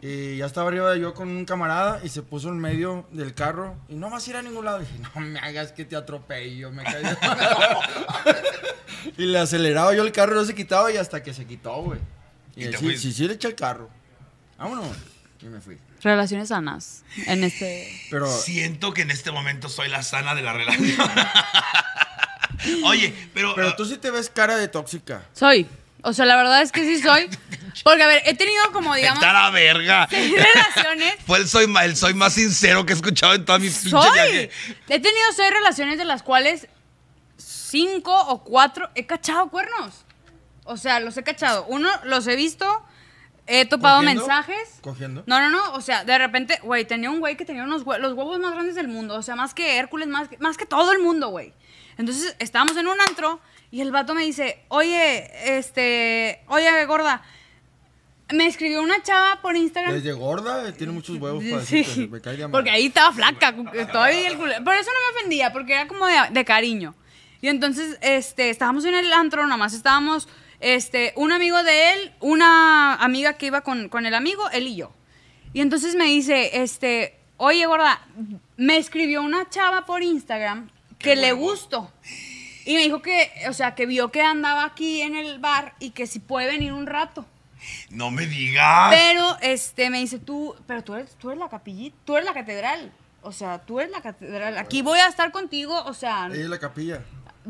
Y ya estaba arriba yo con un camarada y se puso en medio del carro y no vas a ir a ningún lado. dije, no me hagas que te atropello, me caí. <laughs> y le aceleraba yo el carro, no se quitaba y hasta que se quitó, güey. Y, Y te sí, fuiste. sí, sí le eché el carro. Vámonos. Y me fui. Relaciones sanas en este. Pero Siento que en este momento soy la sana de la relación. Oye, pero. Pero ah, tú sí te ves cara de tóxica. Soy. O sea, la verdad es que sí soy. <laughs> Porque, a ver, he tenido como, digamos, a la verga. seis relaciones. <laughs> Fue el soy, ma- el soy más sincero que he escuchado en toda mi pinche Soy. viaje. He tenido seis relaciones de las cuales cinco o cuatro he cachado cuernos. O sea, los he cachado. Uno, los he visto, he topado ¿Cogiendo? mensajes. ¿Cogiendo? No, no, no. O sea, de repente, güey, tenía un güey que tenía unos hue- los huevos más grandes del mundo. O sea, más que Hércules, más que, más que todo el mundo, güey. Entonces, estábamos en un antro y el vato me dice, oye, este, oye, gorda, me escribió una chava por Instagram. Desde gorda, eh, tiene muchos huevos para Sí, decirte, me cae de porque ahí estaba flaca, todavía el culo. Por eso no me ofendía, porque era como de, de cariño. Y entonces, este, estábamos en el antro, nada más estábamos, este, un amigo de él, una amiga que iba con, con el amigo, él y yo. Y entonces me dice, este, oye, gorda, me escribió una chava por Instagram que le gustó. Y me dijo que, o sea, que vio que andaba aquí en el bar y que si puede venir un rato. No me digas. Pero este me dice, tú, pero tú eres, tú eres la capillita, tú eres la catedral. O sea, tú eres la catedral. Aquí voy a estar contigo, o sea, Ella es la capilla.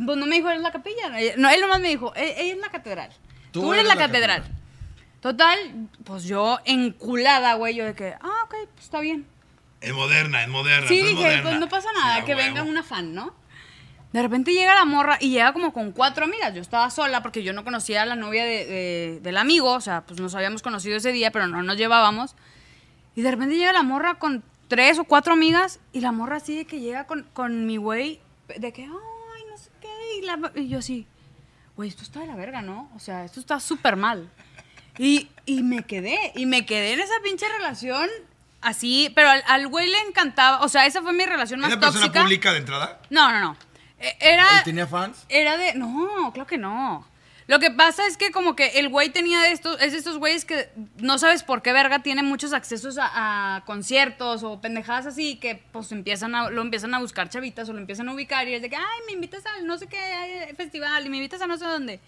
Pues no me dijo eres la capilla. Eh, No, él nomás me dijo, "E- ella es la catedral. Tú, eres, la, catedral. Total, pues yo enculada, güey, yo de que, ah, ok, pues está bien. Es moderna, es moderna. Sí, tú dije, moderna. pues no pasa Sí, nada, a que huevo. venga una fan, ¿no? De repente llega la morra y llega como con cuatro amigas. Yo estaba sola porque yo no conocía a la novia de- de- del amigo, o sea, pues nos habíamos conocido ese día, pero no nos llevábamos. Y de repente llega la morra con tres o cuatro amigas y la morra así de que llega con, con mi güey, de que, sé qué. Y, la- y yo así, güey, esto está de la verga, ¿no? O sea, esto está súper mal. Y, y me quedé, y me quedé en esa pinche relación así, pero al, al güey le encantaba, o sea, esa fue mi relación más ¿Era persona tóxica. pública de entrada? No, no, no. E- Era, ¿Él tenía fans? era de, no, claro que no. Lo que pasa es que como que el güey tenía estos, es estos güeyes que no sabes por qué verga tiene muchos accesos a, conciertos o pendejadas así que pues empiezan a, lo empiezan a buscar chavitas o lo empiezan a ubicar y es de que, ay, me invitas al no sé qué festival y me invitas a no sé dónde.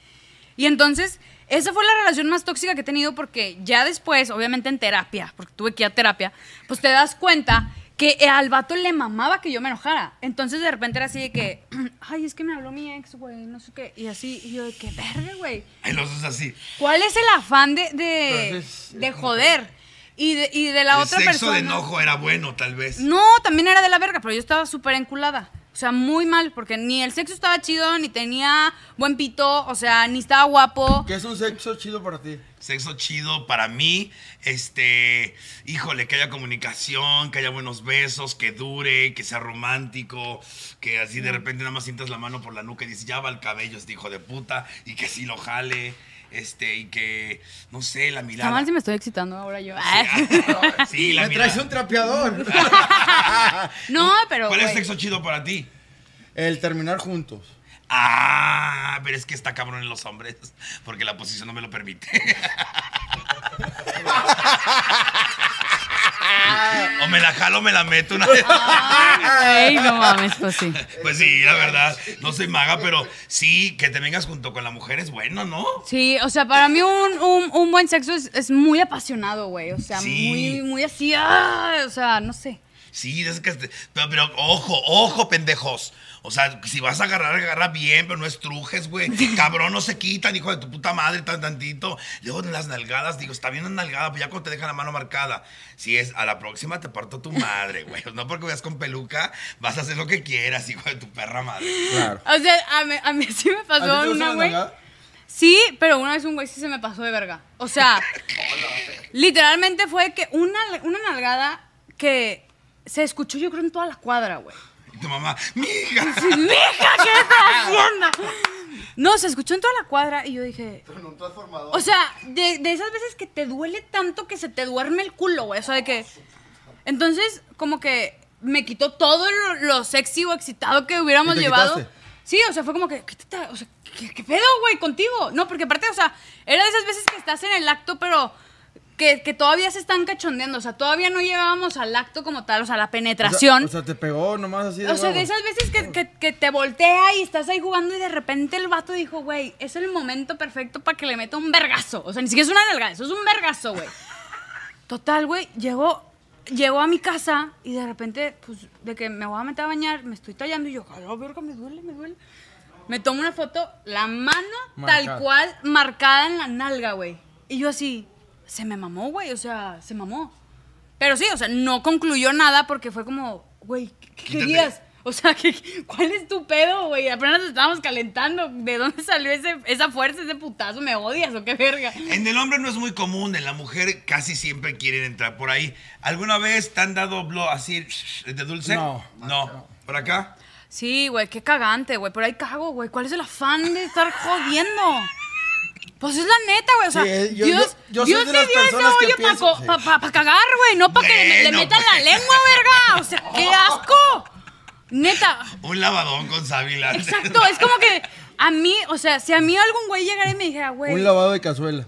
Y entonces, esa fue la relación más tóxica que he tenido porque ya después, obviamente en terapia, porque tuve que ir a terapia, pues te das cuenta que al vato le mamaba que yo me enojara. Entonces de repente era así de que, <clears throat> ay, es que me habló mi ex, güey, no sé qué. Y así, y yo de que verga, güey. Ay, los dos así. ¿Cuál es el afán de, de, Pero es- de joder? Y de, y de la el otra sexo persona. de enojo era bueno, tal vez. No, también era de la verga, pero yo estaba súper enculada. O sea, muy mal, porque ni el sexo estaba chido, ni tenía buen pito, o sea, ni estaba guapo. ¿Qué es un sexo chido para ti? Sexo chido para mí, este, híjole, que haya comunicación, que haya buenos besos, que dure, que sea romántico, que así de repente nada más sientas la mano por la nuca y dices, ya va el cabello, este hijo de puta, y que sí lo jale, este, y que, no sé, la Está mirada. mal si me estoy excitando ahora yo. <laughs> Sí, la Me mirada. traes un trapeador. <laughs> no, pero. ¿Cuál es güey. sexo chido para ti? El terminar juntos. Ah, pero es que está cabrón en los hombres, porque la posición no me lo permite. o me la jalo o me la meto una vez. Ay, no mames, pues sí. Pues sí, la verdad, no soy maga, pero sí, que te vengas junto con la mujer es bueno, ¿no? Sí, o sea, para mí un, un- un buen sexo es, es muy apasionado, güey. O sea, Sí. muy, muy así. ah, o sea, no sé. Sí, es que, pero, pero ojo, ojo, pendejos. O sea, si vas a agarrar, agarra bien, pero no estrujes, güey. <laughs> Cabrón, no se quitan, hijo de tu puta madre, tan tantito. Luego en las nalgadas, digo, está bien la nalgada, pues ya cuando te dejan la mano marcada. Si es, a la próxima te parto tu madre, güey. No porque veas con peluca, vas a hacer lo que quieras, hijo de tu perra madre. Claro. O sea, a mí, a mí sí me ¿A ti pasó una, güey. Sí, pero una vez un güey sí se me pasó de verga. O sea, <laughs> literalmente fue que una, una nalgada que se escuchó yo creo en toda la cuadra, güey. Tu mamá, mija. ¡Mija, qué estás <laughs> haciendo! No, se escuchó en toda la cuadra y yo dije. Con un transformador. O sea, de, de esas veces que te duele tanto que se te duerme el culo, güey. O sea, de que. Entonces, como que me quitó todo lo, lo sexy o excitado que hubiéramos ¿Y te llevado. quitaste? Sí, o sea, fue como que. ¿Qué, te ta- o sea, ¿qué, qué pedo, güey, contigo? No, porque aparte, o sea, era de esas veces que estás en el acto, pero. Que, que todavía se están cachondeando, o sea, todavía no llegábamos al acto como tal, o sea, la O sea, penetración. O sea, te pegó nomás así de O sea, de esas veces que, que- que te voltea y estás ahí jugando y de repente el vato dijo, güey, es el momento perfecto para que le meta un vergazo. O sea, ni siquiera es una nalgada, eso es un vergazo, güey. Total, güey, llegó, llegó a mi casa y de repente, pues, de que me voy a meter a bañar, me estoy tallando y yo, a verga, me duele, me duele. Me tomo una foto, la mano Marcada. tal cual marcada en la nalga, güey. Y yo así, se me mamó, güey, o sea, se mamó. Pero sí, o sea, no concluyó nada porque fue como, güey, ¿qué Quítate. querías? O sea, <laughs> ¿qué- ¿cuál es tu pedo, güey? Apenas nos estábamos calentando. ¿De dónde salió ese, esa fuerza, ese putazo? ¿Me odias o qué verga? En el hombre no es muy común, en la mujer casi siempre quieren entrar por ahí. ¿Alguna vez te han dado blo así de dulce? No. No. ¿Por acá? Sí, güey, qué cagante, güey. Por ahí cago, güey. ¿Cuál es el afán de estar jodiendo? Pues es la neta, güey. O sea, Sí, eh, yo- Dios, yo- yo soy Dios te dio ese hoyo para pienso- sí. cagar, güey. No para que le, le metan pues. la lengua, verga. O sea, qué asco. <laughs> Neta. Un lavadón con sábila. Exacto, es como que a mí, o sea, si a mí algún güey llegara y me dijera, güey. Un lavado de cazuela.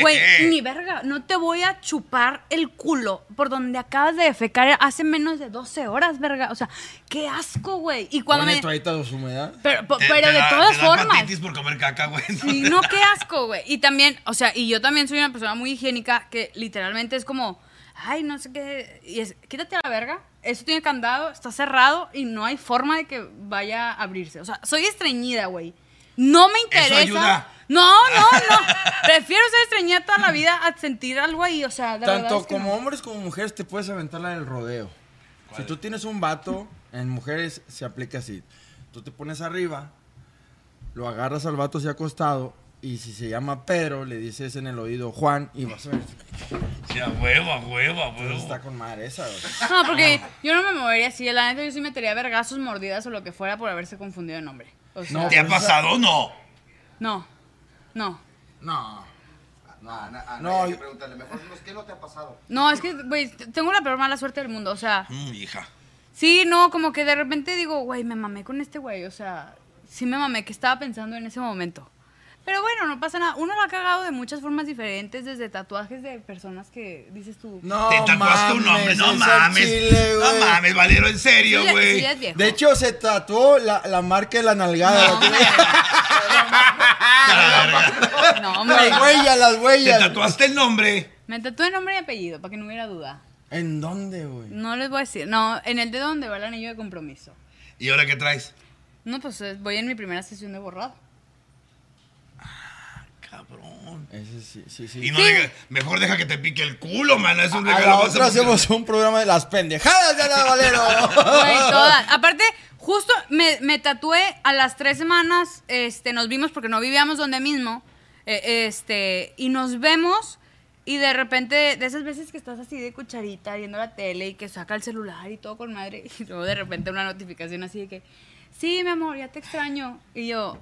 Güey, <laughs> ni verga, no te voy a chupar el culo por donde acabas de defecar hace menos de 12 horas, verga. O sea, qué asco, güey. Y cuando Pone me. de humedad. Pero, Te- pero te de da- todas te formas. por comer caca, güey. Sí, no, qué <laughs> asco, güey. Y también, o sea, y yo también soy una persona muy higiénica que literalmente es como, ay, no sé qué. Y es, quítate la verga. Eso tiene candado, está cerrado y no hay forma de que vaya a abrirse. O sea, soy estreñida, güey. No me interesa. ayuda. No, no, no. <laughs> Prefiero ser estreñida toda la vida a sentir algo ahí, o sea, Tanto es que como no. hombres como mujeres te puedes aventar la del rodeo. Si tú tienes un vato, en mujeres se aplica así. Tú te pones arriba, lo agarras al vato hacia acostado y si se llama Pedro, le dices en el oído Juan y vas a ver. Sí, a huevo, a huevo, a huevo. Está con madre esa, güey. No, porque yo no me movería así. La neta, yo sí metería vergazos, mordidas o lo que fuera por haberse confundido de nombre. O sea, No, ¿Te ha pasado o no? no, no. No. No, a, Ana- a Ana No, hay que preguntarle, mejor ¿qué no te ha pasado? No, es que, güey, tengo la peor mala suerte del mundo. O sea, Mm, hija. sí, no, como que de repente digo, güey, me mamé con este güey. O sea, sí me mamé, que estaba pensando en ese momento. Pero bueno, no pasa nada. Uno lo ha cagado de muchas formas diferentes, desde tatuajes de personas que dices tú. No, Te tatuaste un nombre, mames, no mames. chile, no mames, Valero, en serio, güey. sí. De hecho, se tatuó la, la marca de la nalgada. no. No, hombre. las huellas, las Te huellas. tatuaste el nombre. Me tatué nombre y apellido, para que no hubiera duda. ¿En dónde, güey? No les voy a decir. No, en el dedo donde va el anillo de compromiso. ¿Y ahora qué traes? No, pues eh, voy en mi primera sesión de borrado. Cabrón. Ese sí, sí, sí. Y no Sí. deja- mejor deja que te pique el culo, mano. Es un A regalo emocionante. hacemos un programa de las pendejadas de Ana Valero. <laughs> Güey, todas. Aparte, justo me, me tatué a las tres semanas, este, nos vimos porque no vivíamos donde mismo, eh, este, y nos vemos y de repente, de esas veces que estás así de cucharita viendo la tele y que saca el celular y todo con madre, <laughs> y luego de repente una notificación así de que, sí, mi amor, ya te extraño. Y yo,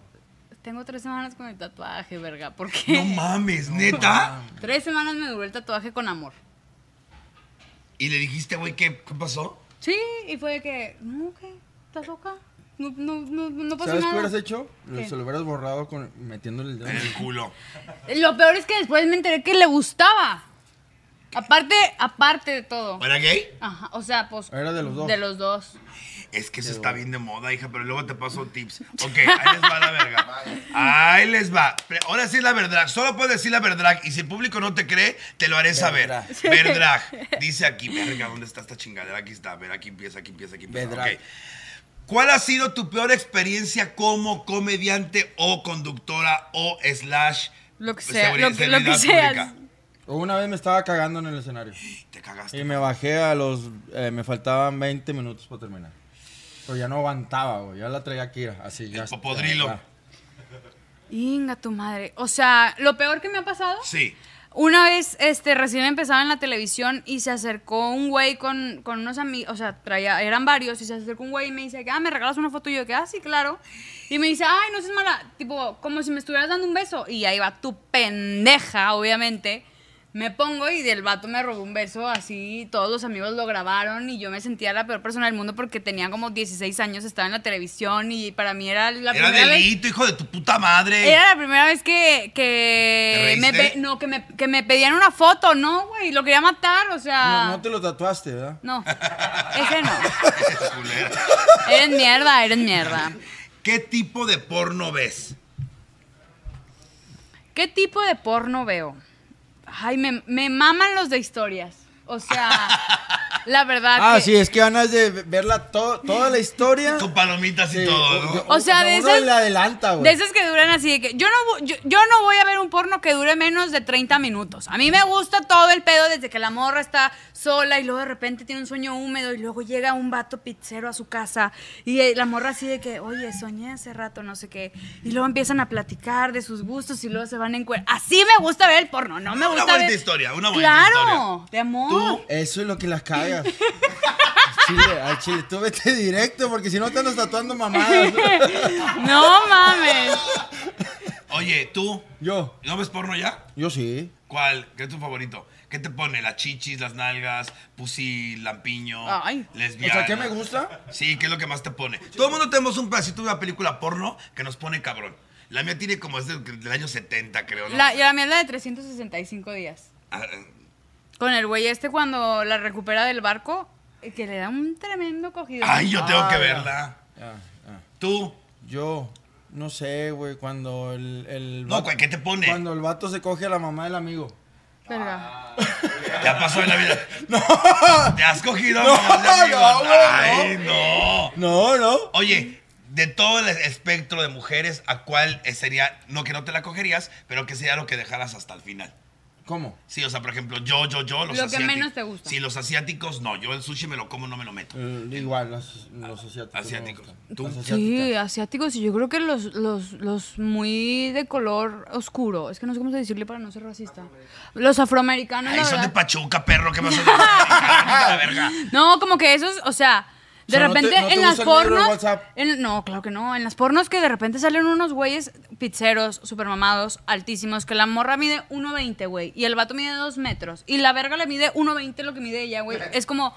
tengo tres semanas con el tatuaje, verga, ¿por qué? No mames, neta. Tres semanas me duró el tatuaje con amor. Y le dijiste, güey, ¿qué, ¿qué pasó? Sí, y fue de que, no, ¿qué? ¿Estás loca? No, no, no, no pasa ¿Sabes qué nada. hubieras hecho? ¿Qué? Se lo hubieras borrado con, metiéndole el dedo. En el culo. Lo peor es que después me enteré que le gustaba. Aparte, aparte de todo. ¿Era gay? Ajá, o sea, pues. Era de los dos. De los dos. Es que eso está bien de moda, hija, pero luego te paso tips. <laughs> Ok, ahí les va la verga. Ahí les va. Ahora sí la verdad. Solo puedes decir la verdad. Y si el público no te cree, te lo haré saber. <laughs> Verdrag. Dice aquí, verga, ¿dónde está esta chingadera? Aquí está. A ver, aquí empieza, aquí empieza, aquí empieza. Verdrag. Ok. ¿Cuál ha sido tu peor experiencia como comediante o conductora o slash Lo que sea, lo que- lo que pública? Una vez me estaba cagando en el escenario. Te cagaste. Y me bajé a los... eh, me faltaban 20 minutos para terminar. Pero ya no aguantaba, güey. Ya la traía aquí, así. Ya, popodrilo. ya, Inga tu madre. O sea, lo peor que me ha pasado. Sí. Una vez, este, recién empezaba en la televisión y se acercó un güey con, con unos amigos, o sea, traía, eran varios, y se acercó un güey y me dice, que, ah, ¿me regalas una foto? Y yo, que, ah, sí, claro. Y me dice, ay, no seas mala, tipo, como si me estuvieras dando un beso. Y ahí va tu pendeja, obviamente. Me pongo y del vato me robó un beso, así todos los amigos lo grabaron y yo me sentía la peor persona del mundo porque tenía como 16 años, estaba en la televisión y para mí era la Era primera vez... delito, hijo de tu puta madre. Era la primera vez que, que, ¿Te me, pe- no, que, me, que me pedían una foto, no, güey, lo quería matar, o sea... No, no te lo tatuaste, ¿verdad? No, ese no. Eres mierda, eres mierda. ¿Qué tipo de porno ves? ¿Qué tipo de porno veo? Ay, me, maman los de historias. O sea, <laughs> la verdad Ah, que... sí, es que ganas de verla to- toda la historia. Con palomitas y Sí, todo, ¿no? O sea, de uno esas- le adelanta, güey. De esas que duran así, de que yo no, yo, yo no voy a ver un porno que dure menos de 30 minutos. A mí me gusta todo el pedo desde que la morra está sola y luego de repente tiene un sueño húmedo y luego llega un vato pizzero a su casa y eh, la morra así de que, oye, soñé hace rato, no sé qué. Y luego empiezan a platicar de sus gustos y luego se van en cuer- Así me gusta ver el porno, no me Una gusta bonita ver... historia, una bonita Claro, de amor. Eso es lo que las <laughs> Chile, al chile, tú vete directo porque si no te andas tatuando mamadas. <laughs> No mames. Oye, tú, Yo, ¿no ves porno ya? yo sí. ¿Cuál? ¿Qué es tu favorito? ¿Qué te pone? ¿Las chichis, las nalgas, pussy, lampiño, Ay. O lesbiana? sea, ¿qué me gusta? Sí, ¿qué es lo que más te pone? Todo el mundo tenemos un pedacito de una película porno que nos pone cabrón. La mía tiene como es del, del año 70, creo, ¿no? La, y la mía es la de 365 días. Ah, Con el güey este cuando la recupera del barco, que le da un tremendo cogido. Ay, yo tengo Ah, que ya. verla. Ah, ah. Tú, Yo, no sé, güey, cuando el, el no, vato- ¿qué te pone? Cuando el vato se coge a la mamá del amigo. Verga. Ya pasó en la vida. <laughs> No, ¿Te has cogido a No, amigos? no, güey, Ay, no. no, no. Oye, de todo el espectro de mujeres, ¿a cuál sería, no que no te la cogerías, pero que sería lo que dejaras hasta el final? ¿Cómo? Sí, o sea, por ejemplo, yo, yo, yo, los Lo que menos te gusta. Sí, los asiáticos, no. Yo el sushi me lo como, no me lo meto. Eh, igual, los, los asiáticos. Asiáticos. ¿Tú? Sí, asiáticos y yo creo que los, los, los muy de color oscuro, es que no sé cómo decirle para no ser racista. Los afroamericanos, Ay, la son de. Pachuca, perro, ¿qué vas a decir? la verga. No, como que esos, o sea, de O sea, ¿no te- repente no en las pornos. En- no, claro que no. En las pornos que de repente salen unos güeyes pizzeros, super mamados, altísimos, que la morra mide 1.20, güey. Y el vato mide 2 metros. Y la verga le mide 1.20 lo que mide ella, güey. Es como.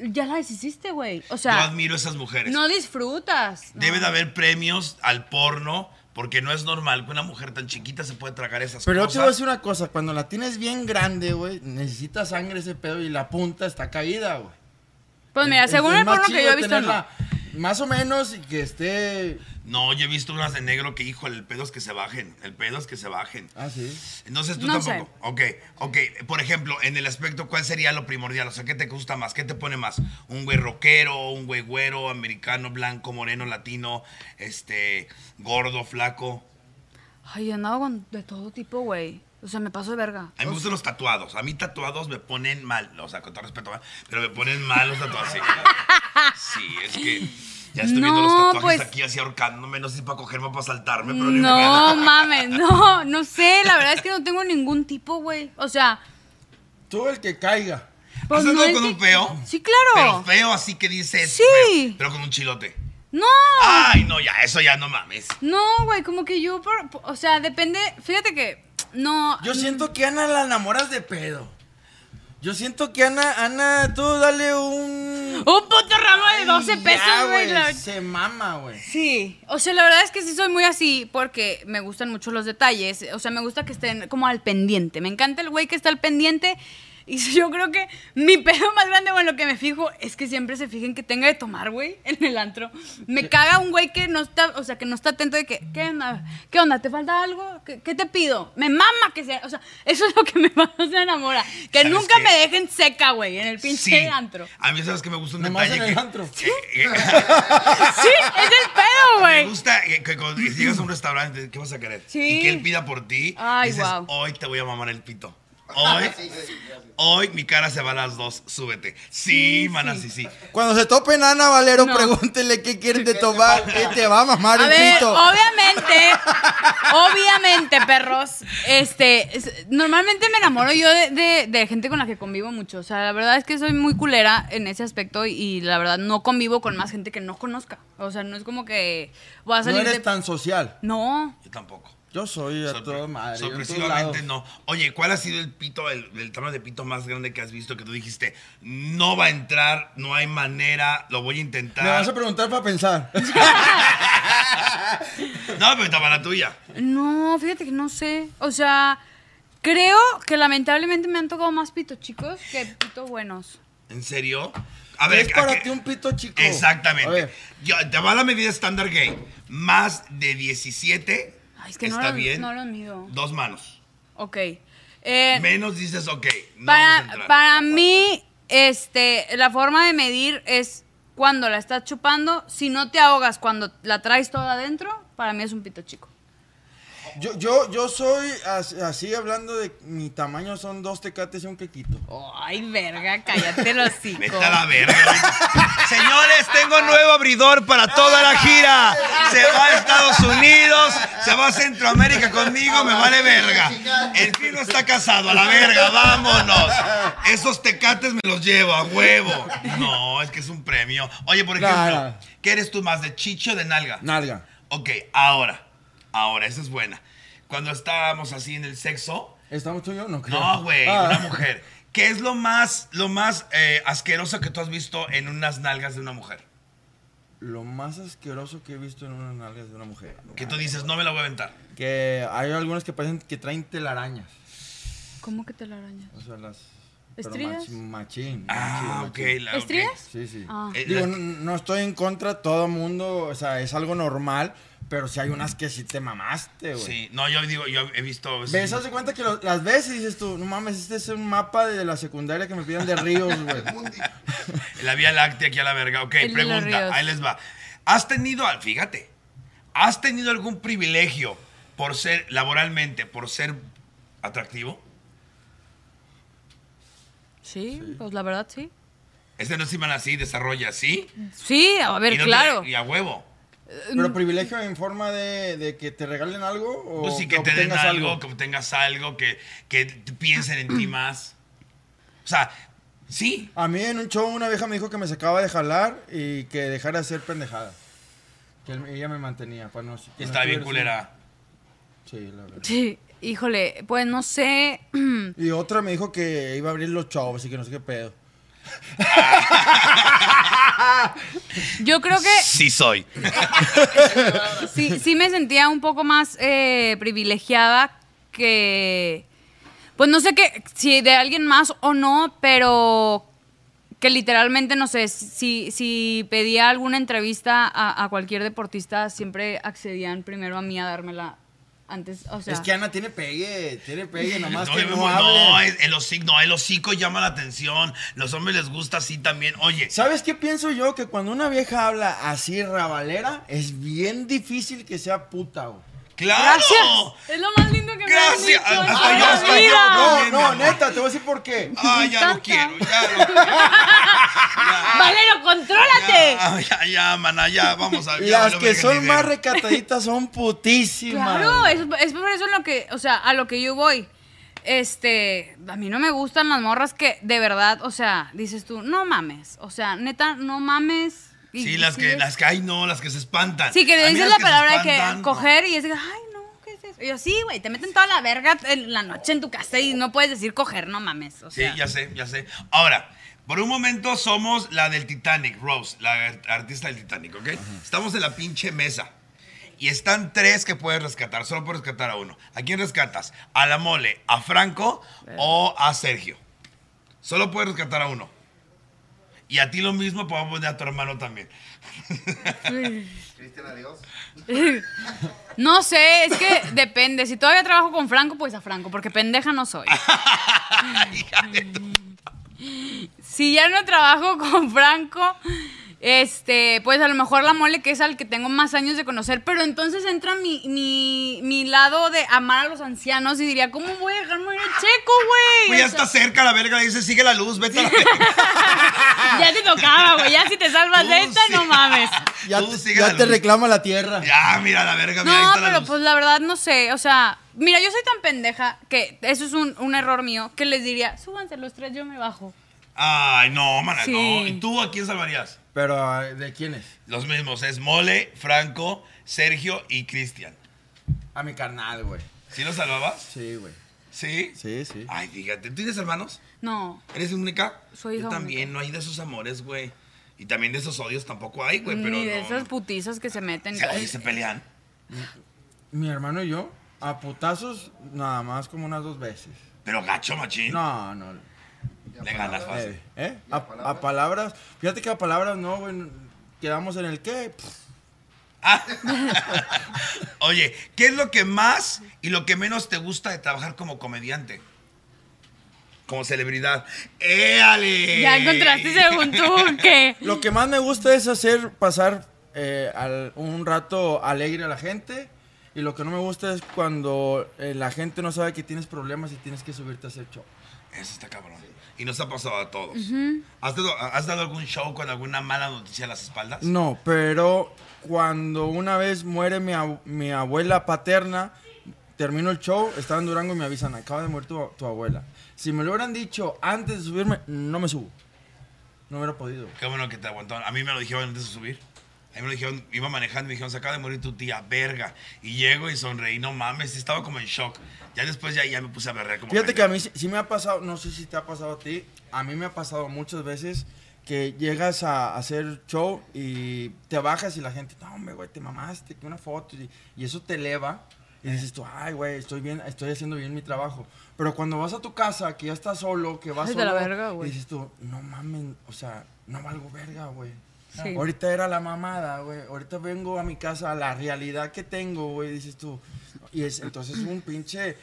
Ya la deshiciste, güey. O Yo sea, admiro esas mujeres. no disfrutas. No. Debe de haber premios al porno, porque no es normal que una mujer tan chiquita se pueda tragar esas Pero yo cosas. te voy a decir una cosa, cuando la tienes bien grande, güey, necesita sangre ese pedo y la punta está caída, güey. Pues mira, Es- según es el porno que yo he visto, no. Más o menos y que esté... No, yo he visto unas de negro que, hijo, el pedo es que se bajen. El pedo es que se bajen. Ah, sí. Entonces tú No tampoco. Ok, ok. Por ejemplo, en el aspecto, ¿cuál sería lo primordial? O sea, ¿qué te gusta más? ¿Qué te pone más? ¿Un güey rockero, un güey güero, americano, blanco, moreno, latino, este, gordo, flaco? Ay, he andado con de todo tipo, güey. O sea, me paso de verga. A mí me gustan los tatuados. A mí tatuados me ponen mal. O sea, con todo respeto, pero me ponen mal los tatuados. Sí, Sí, es que ya estoy viendo los tatuajes pues- aquí así ahorcándome. No sé si para cogerme o para saltarme, pero ni No me mames, no, no sé. La verdad es que no tengo ningún tipo, güey. O sea, Tú el que caiga. pues ¿Has no con que- un feo? Sí, claro. Pero feo así que dices. Sí. feo, pero con un chilote. No, Ay, no, ya, eso ya no mames. no, güey, como que yo, por- por- o sea, depende. Fíjate que no. Yo siento que Ana la enamoras de pedo. Yo siento que Ana, Ana, tú dale un... Un puto ramo de 12 Ay, pesos, ya, güey. la- Se mama, güey. Sí, o sea, la verdad es que sí soy muy así porque me gustan mucho los detalles. O sea, me gusta que estén como al pendiente. Me encanta el güey que está al pendiente. Y <laughs> yo creo que mi pedo <laughs> más grande, bueno, lo que me fijo es que siempre se fijen que tenga de tomar, güey, <laughs> en el antro. Me caga un güey que no está, o sea, que no está atento de que, ¿qué onda? ¿Qué onda? ¿Te falta algo? ¿Qué, qué te pido? Me mama que sea, o sea, eso es lo que me más se enamora. Que ¿Sabes nunca qué? me dejen seca, güey, en el pinche Sí. antro. A mí, ¿sabes que me gusta un Nomás detalle? en el que- antro. que- que- Sí, es el pedo, me güey. gusta que, que cuando llegas a un restaurante, ¿qué vas a querer? Sí. Y que él pida por ti. Ay, dices, guau. hoy te voy a mamar el pito. Hoy, <laughs> Sí, sí, hoy mi cara se va a las dos. Súbete. Sí, mana, sí, sí. Cuando se topen Ana Valero, No. pregúntele qué quieren de tomar. Te va a mamar A el ver, pito. obviamente, <laughs> obviamente, perros, este, es- normalmente me enamoro yo de, de- de gente con la que convivo mucho. O sea, la verdad es que soy muy culera en ese aspecto y, y la verdad no convivo con más gente que no conozca. O sea, no es como que voy a No salir eres de... tan social. No, Yo tampoco. Yo soy a Sorpre- toda madre. Sorpresivamente no. Oye, ¿cuál ha sido el pito, el, el tamaño de pito más grande que has visto que tú dijiste, no va a entrar, no hay manera, lo voy a intentar? Me vas a preguntar para pensar. <laughs> No, pero estaba la tuya. no, fíjate que no sé. O sea, creo que lamentablemente me han tocado más pitos chicos que pitos buenos. ¿En serio? A ver, es ¿a para ti un pito chico. Exactamente. A ver, Yo, te va la medida estándar gay. Más de 17 Ay, es que está no, lo, bien. no lo mido. Dos manos. Ok. Eh, Menos dices, ok, no para, para mí, este, la forma de medir es cuando la estás chupando. Si no te ahogas cuando la traes toda adentro, para mí es un pito chico. Yo, yo, yo soy as- así hablando de mi tamaño, son dos tecates y un quequito. Ay, verga, cállate los hocico. Vete a la verga. <laughs> Señores, tengo nuevo abridor para toda la gira. Se va a Estados Unidos, se va a Centroamérica conmigo, me vale verga. El filo está casado, a la verga, vámonos. Esos tecates me los llevo a huevo. No, es que es un premio. Oye, por ejemplo, Claro. ¿qué eres tú más, de chicho o de nalga? Nalga. Ok, ahora, ahora, esa es buena. Cuando estábamos así en el sexo, ¿Estamos tú y yo? No creo. no, güey, Ah. una mujer. ¿Qué es lo más, lo más eh, asqueroso que tú has visto en unas nalgas de una mujer? Lo más asqueroso que he visto en unas nalgas de una mujer. Que tú dices, no me la voy a aventar. Que hay algunas que parecen que traen telarañas. ¿Cómo que te la arañas? O sea, las. pero ¿Estrías? mach- machín. Ah, machín, ok. machín. la- ok. ¿Estrías? Sí, sí. Ah. Eh, Digo, no, no estoy en contra, todo mundo, o sea, es algo normal, pero si hay unas que sí te mamaste, güey. Sí, no, yo digo, yo he visto. veces- ¿Ves? Haz de cuenta que lo- las ves y dices tú, no mames, este es un mapa de la secundaria que me piden de ríos, <laughs> güey. La Vía Láctea aquí a la verga. Ok, El pregunta, ahí les va. ¿Has tenido, fíjate, has tenido algún privilegio por ser, laboralmente, por ser atractivo? Sí, pues la verdad sí. Este no se así, desarrolla así. Sí, a ver, y no te- claro. y a huevo. Pero privilegio en forma de, de que te regalen algo o Pues sí, que te den algo, que obtengas algo, que, que piensen en ti <clears throat> más. O sea, sí. A mí en un show una vieja me dijo que me sacaba de jalar y que dejara de hacer pendejadas. Que él- ella me mantenía. Para no, que no Está bien culera. Sí, la verdad. Sí, híjole, pues no sé. <clears throat> Y otra me dijo que iba a abrir los shows y que no sé qué pedo. Yo creo que Sí soy. sí, sí me sentía un poco más eh, privilegiada que. Pues no sé qué, si de alguien más o no, pero que literalmente, no sé, si, si pedía alguna entrevista a, a cualquier deportista, siempre accedían primero a mí a dármela antes, o sea... es que Ana tiene pegue, tiene pegue, <laughs> nomás No, que no no, el, el hocico, no, el hocico llama la atención. Los hombres les gusta así también. Oye, ¿Sabes qué pienso yo? Que cuando una vieja habla así rabalera, es bien difícil que sea puta, güey. Claro. Gracias. Es lo más lindo que me han Gracias. dicho Hasta yo, yo. No, no, neta, te voy a decir por qué. Ah, ya lo encanta. quiero, ya lo quiero. <laughs> Valero, contrólate. Ya, ya, ya, mana, ya, vamos a ya Las que son más recataditas son <laughs> putísimas. Claro, es, es por eso lo que, o sea, a lo que yo voy. Este, a mí no me gustan las morras que de verdad, o sea, dices tú, no mames, o sea, neta, no mames. Sí, las que, las que, ay, no, las que se espantan. Sí, que le dices la se palabra de que coger y es de, ay, no, ¿qué es eso? Y yo, sí, güey, te meten toda la verga en la noche en tu casa y no puedes decir coger, no mames, o Sí, ya sé, ya sé. Ahora, por un momento somos la del Titanic, Rose, la artista del Titanic, ¿ok? Estamos en la pinche mesa. Y están tres que puedes rescatar. Solo puedes rescatar a uno. ¿A quién rescatas? ¿A la mole, a Franco o a Sergio? Solo puedes rescatar a uno. Y a ti lo mismo, podemos poner a tu hermano también. Cristian, adiós. <laughs> No sé, es que depende. Si todavía trabajo con Franco, pues a Franco, porque pendeja no soy. <laughs> Hija de tu- Si ya no trabajo con Franco, Este, pues a lo mejor la mole que es al que tengo más años de conocer, pero entonces entra mi, mi, mi lado de amar a los ancianos y diría, ¿cómo voy a dejar morir a Checo, güey? Pues ya O sea, está cerca la verga, le dice, sigue la luz, vete a la verga. <laughs> Ya te tocaba, güey, ya si te salvas de esta, sí. no mames. <laughs> Ya, Tú te- sigue ya la te luz. reclama la tierra. Ya, mira la verga, mira, ahí No, la pero luz. pues la verdad no sé, o sea, mira, yo soy tan pendeja que eso es un, un error mío, que les diría, súbanse los tres, yo me bajo. Ay, no, mana, Sí. no. ¿Y tú a quién salvarías? Pero, ¿de quiénes? Los mismos, es Mole, Franco, Sergio y Cristian. A mi carnal, güey. ¿Sí los salvabas? Sí, güey. ¿Sí? Sí, sí. Ay, fíjate, ¿tú tienes hermanos? No, ¿Eres única? Soy Yo hija también, no hay de esos amores, güey. Y también de esos odios tampoco hay, güey, pero ni de no, esas no. putizas que se meten. Se, oye, se pelean. Mi hermano y yo, a putazos, nada más como unas dos veces. Pero gacho, machín. No, no. Le ganas fácil. Eh, ¿eh? A, a palabras. Fíjate que a palabras no, güey. Quedamos en el qué. Pff, <laughs> Oye, ¿qué es lo que más y lo que menos te gusta de trabajar como comediante? Como celebridad. ¡Éale! Ya encontraste según tú <laughs> que... Lo que más me gusta es hacer pasar eh, al- un rato alegre a la gente. Y lo que no me gusta es cuando eh, la gente no sabe que tienes problemas y tienes que subirte a hacer show. Eso está cabrón. Y nos ha pasado a todos. ¿Has, dado, has dado algún show con alguna mala noticia a las espaldas? No, pero cuando una vez muere mi, ab- mi abuela paterna, termino el show, estaba en Durango y me avisan, acaba de morir tu, tu abuela. Si me lo hubieran dicho antes de subirme, no me subo. No hubiera podido. Qué bueno que te aguantaron. A mí me lo dijeron antes de subir. A mí me lo dijeron, iba manejando y me dijeron, se acaba de morir tu tía, verga. Y llego y sonreí, no mames, estaba como en shock. Ya después ya, ya me puse a berrear como Fíjate que a mí sí, sí me ha pasado, no sé si te ha pasado a ti, a mí me ha pasado muchas veces que llegas a hacer show y te bajas y la gente, no, hombre, güey, te mamaste, que una foto, y, y eso te eleva. Y dices tú, ay, güey, estoy bien, estoy haciendo bien mi trabajo. Pero cuando vas a tu casa, que ya estás solo, que vas Ay, de solo, la verga, güey. y dices tú, no mames, o sea, no valgo verga, güey. Sí. Ahorita era la mamada, güey. Ahorita vengo a mi casa, la realidad que tengo, güey, dices tú. Y es entonces un pinche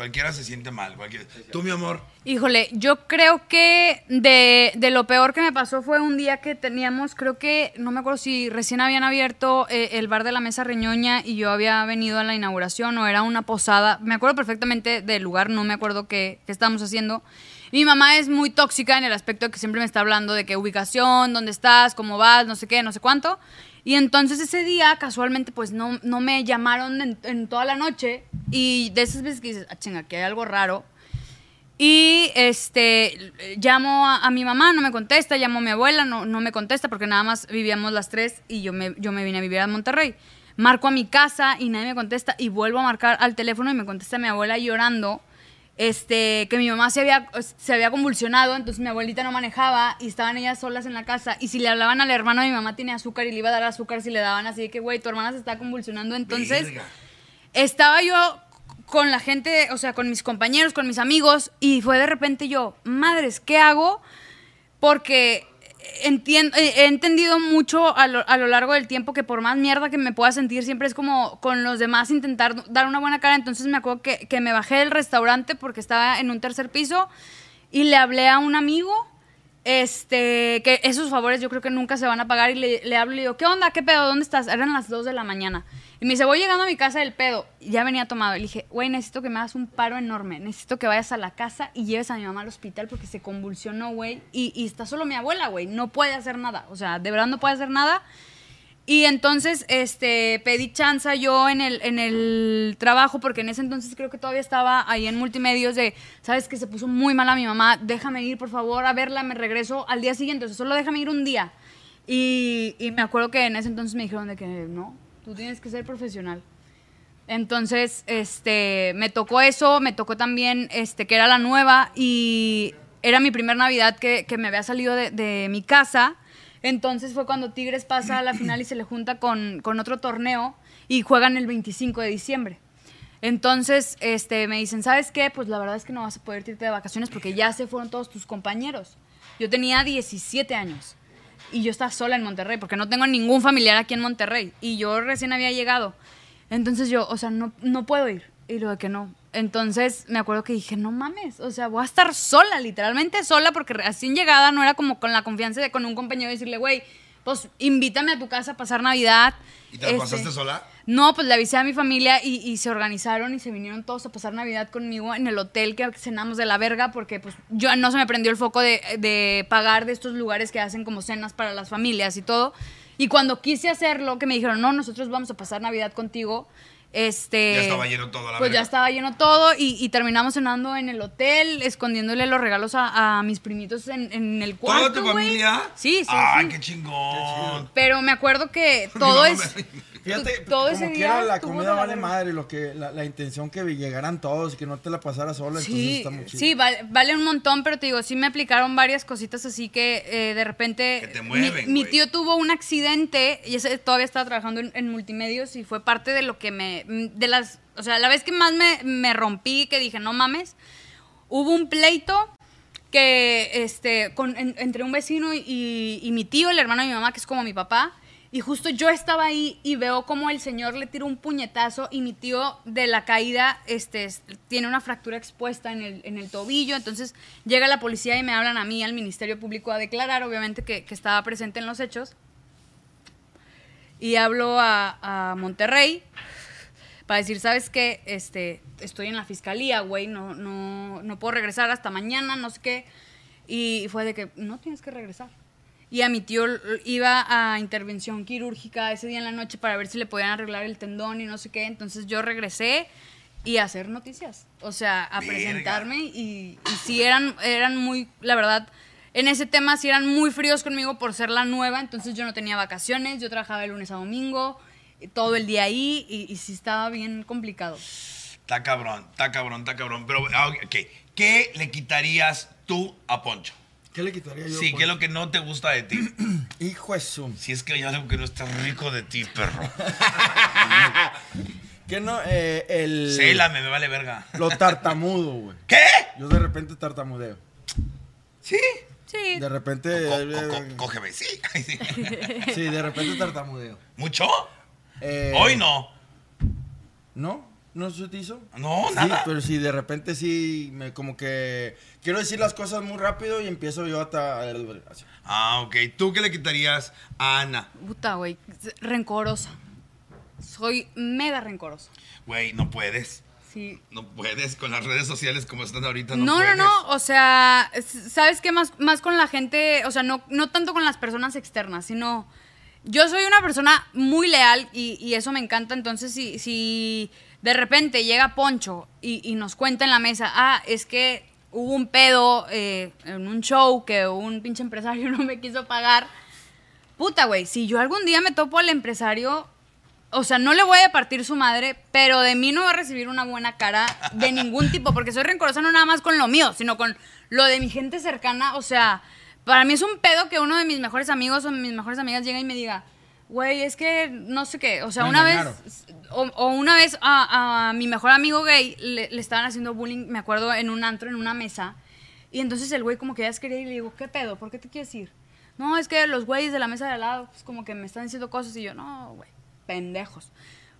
Cualquiera se siente mal. Cualquiera. Tú, mi amor, Híjole, yo creo que de, de lo peor que me pasó fue un día que teníamos, creo que, no me acuerdo si recién habían abierto eh, el bar de la Mesa Reñoña y yo había venido a la inauguración o era una posada. Me acuerdo perfectamente del lugar, no me acuerdo qué, qué estábamos haciendo. Mi mamá es muy tóxica en el aspecto de que siempre me está hablando de qué ubicación, dónde estás, cómo vas, no sé qué, no sé cuánto. Y entonces ese día, casualmente, pues no, no me llamaron en, toda la noche. Y de esas veces que dices, ah, chinga, que hay algo raro. Y este llamo a, a mi mamá, no me contesta, llamo a mi abuela, no, no me contesta porque nada más vivíamos las tres y yo me, yo me vine a vivir a Monterrey. Marco a mi casa y nadie me contesta y vuelvo a marcar al teléfono y me contesta mi abuela llorando. Este, que mi mamá se había, se había convulsionado, entonces mi abuelita no manejaba y estaban ellas solas en la casa. Y si le hablaban al hermano, mi mamá tenía azúcar y le iba a dar azúcar si le daban así de que, güey, tu hermana se está convulsionando. Entonces, verga. estaba yo con la gente, o sea, con mis compañeros, con mis amigos, y fue de repente yo, madres, ¿qué hago? Porque entien- eh, he entendido mucho a lo, a lo largo del tiempo que por más mierda que me pueda sentir, siempre es como con los demás intentar dar una buena cara. Entonces me acuerdo que, que me bajé del restaurante porque estaba en un tercer piso y le hablé a un amigo. Este, que esos favores yo creo que nunca se van a pagar y le, hablo y digo, ¿qué onda? ¿Qué pedo? ¿Dónde estás? Eran las 2 de la mañana. Y me dice, voy llegando a mi casa del pedo. Ya venía tomado. Le dije, güey, necesito que me hagas un paro enorme. Necesito que vayas a la casa y lleves a mi mamá al hospital porque se convulsionó, güey. Y, y está solo mi abuela, güey. No puede hacer nada. O sea, de verdad no puede hacer nada. Y entonces, este, pedí chanza yo en el, en el trabajo, porque en ese entonces creo que todavía estaba ahí en multimedios de, ¿sabes que Se puso muy mala mi mamá, déjame ir, por favor, a verla, me regreso al día siguiente, o sea, solo déjame ir un día. Y, y me acuerdo que en ese entonces me dijeron de que no, tú tienes que ser profesional. Entonces, este, me tocó eso, me tocó también, este, que era la nueva y era mi primer Navidad que, que me había salido de, de mi casa. Entonces fue cuando Tigres pasa a la final y se le junta con, con otro torneo y juegan el 25 de diciembre. Entonces, este, me dicen, ¿sabes qué? Pues la verdad es que no vas a poder irte de vacaciones porque ya se fueron todos tus compañeros. Yo tenía 17 años y yo estaba sola en Monterrey porque no tengo ningún familiar aquí en Monterrey y yo recién había llegado. Entonces yo, o sea, no, no puedo ir. Y luego que no. Entonces me acuerdo que dije, no mames, o sea, voy a estar sola, literalmente sola, porque recién llegada no era como con la confianza de con un compañero decirle, güey, pues invítame a tu casa a pasar Navidad. ¿Y te la Este, pasaste sola? No, pues le avisé a mi familia y, y se organizaron y se vinieron todos a pasar Navidad conmigo en el hotel que cenamos de la verga porque pues yo no se me prendió el foco de, de pagar de estos lugares que hacen como cenas para las familias y todo. Y cuando quise hacerlo, que me dijeron, no, nosotros vamos a pasar Navidad contigo, este... Ya estaba lleno todo, la Pues verga. ya estaba lleno todo y, y terminamos cenando en el hotel, escondiéndole los regalos a, a mis primitos en, en el cuarto, ¿Toda tu familia? Sí, sí, Ay, sí. qué chingón. Pero me acuerdo que <laughs> todo es... Fíjate, todo como ese día la comida vale madre, lo que, la, la intención que llegaran todos y que no te la pasaras sola, entonces Sí, está muy chido. sí, vale, vale un montón, pero te digo, sí me aplicaron varias cositas así que eh, de repente... Que te mi- mueven, mi, tío tuvo un accidente y ese todavía estaba trabajando en, en multimedios y fue parte de lo que me... De las... O sea, la vez que más me, me rompí, que dije, no mames, hubo un pleito que, este, con, en- entre un vecino y, y mi tío, el hermano de mi mamá, que es como mi papá, y justo yo estaba ahí y veo como el señor le tira un puñetazo y mi tío de la caída este, es- tiene una fractura expuesta en el, en el tobillo. Entonces llega la policía y me hablan a mí, al Ministerio Público, a declarar, obviamente, que, que estaba presente en los hechos. Y hablo a, a Monterrey para decir, ¿sabes qué? Este, estoy en la fiscalía, güey, no, no, no puedo regresar hasta mañana, no sé qué. Y fue de que no tienes que regresar. Y a mi tío iba a intervención quirúrgica ese día en la noche para ver si le podían arreglar el tendón y no sé qué. Entonces yo regresé y a hacer noticias. O sea, a Verga. presentarme y, y sí eran, eran muy, la verdad, en ese tema sí eran muy fríos conmigo por ser la nueva. Entonces yo no tenía vacaciones, yo trabajaba de lunes a domingo, y todo el día ahí y, y sí estaba bien complicado. Está cabrón, está cabrón, está cabrón. Pero, ah, ok. ¿Qué le quitarías tú a Poncho? ¿Qué le quitaría yo? Sí, por- ¿qué es lo que no te gusta de ti? <clears throat> Hijo de su... Si es que hay algo que no está rico de ti, perro. <laughs> ¿Qué no? Eh, el... Célame, me vale verga. Lo tartamudo, güey. <laughs> ¿Qué? Yo de repente tartamudeo. ¿Sí? Sí, De repente... Co- co- co- cógeme, <laughs> sí. Sí, de repente tartamudeo. ¿Mucho? Eh, Hoy no. ¿No? ¿No se te hizo? No, Sí, nada. pero sí, de repente sí, me como que quiero decir las cosas muy rápido y empiezo yo hasta... así. Ah, ok. ¿Tú qué le quitarías a Ana? puta, güey, rencorosa. Soy mega rencorosa. Güey, no puedes. Sí, No puedes con las redes sociales como están ahorita. No, No, no, puedes. no, o sea, ¿sabes qué? Más, más con la gente, o sea, no, no tanto con las personas externas, sino yo soy una persona muy leal y, y eso me encanta, entonces si, si de repente llega Poncho y, nos cuenta en la mesa, ah, es que hubo un pedo eh, en un show que un pinche empresario <laughs> no me quiso pagar, puta, güey, si yo algún día me topo al empresario, o sea, no le voy a partir su madre, pero de mí no va a recibir una buena cara de ningún tipo, porque soy rencorosa no nada más con lo mío, sino con lo de mi gente cercana. O sea, para mí es un pedo que uno de mis mejores amigos o mis mejores amigas llegue y me diga, güey, es que no sé qué. O sea, Me una vez, o una vez a, a mi mejor amigo gay le, le estaban haciendo bullying, me acuerdo, en un antro, en una mesa. Y entonces el güey como que ya se quería ir y le digo, ¿qué pedo? ¿Por qué te quieres ir? No, es que los güeyes de la mesa de al lado, pues como que me están diciendo cosas y yo, no, güey, pendejos.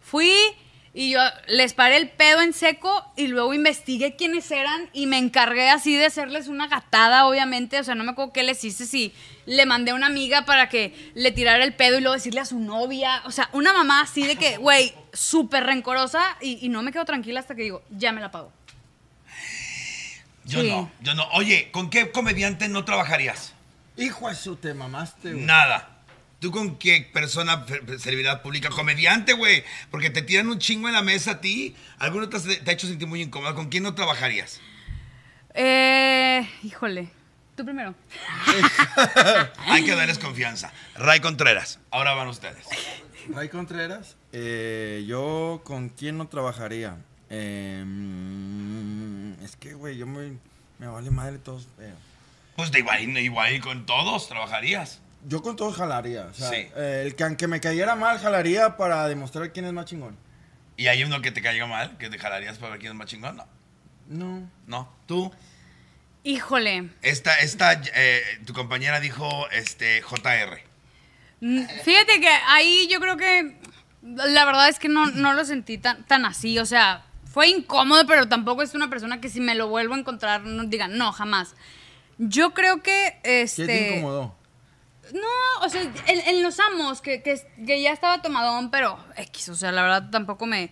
Fui y yo les paré el pedo en seco y luego investigué quiénes eran y me encargué así de hacerles una gatada, obviamente. O sea, no me acuerdo qué les hice, si le mandé a una amiga para que le tirara el pedo y luego decirle a su novia. O sea, una mamá así de que, güey, súper rencorosa y, y no me quedo tranquila hasta que digo, ya me la pago. Yo Sí. no, yo no. Oye, ¿con qué comediante no trabajarías? Hijo de su, te mamaste, güey. Nada. ¿Tú con qué persona, celebridad pública? Comediante, güey. Porque te tiran un chingo en la mesa a ti. ¿Alguno te, has- te ha hecho sentir muy incómodo? ¿Con quién no trabajarías? Eh, híjole. Tú primero. <laughs> Hay que darles confianza. Ray Contreras. Ahora van ustedes. Ray Contreras, eh, yo con quién no trabajaría. Eh, mm, es que, güey, yo me, me vale madre todos. eh. Pues de igual, igual con todos trabajarías. Yo con todos jalaría. O sea, Sí. eh, el que aunque me cayera mal, jalaría para demostrar quién es más chingón. ¿Y hay uno que te caiga mal? ¿Que te jalarías para ver quién es más chingón? No. No. No. ¿Tú? Híjole. Esta, esta, eh, tu compañera dijo, este, JR. Mm, Fíjate que ahí yo creo que la verdad es que no, no lo sentí tan, tan así. O sea, fue incómodo, pero tampoco es una persona que si me lo vuelvo a encontrar, no diga, no, jamás. Yo creo que, este... ¿Qué te incomodó? No, o sea, en, en los amos, que, que, que ya estaba tomadón, pero X, o sea, la verdad tampoco me...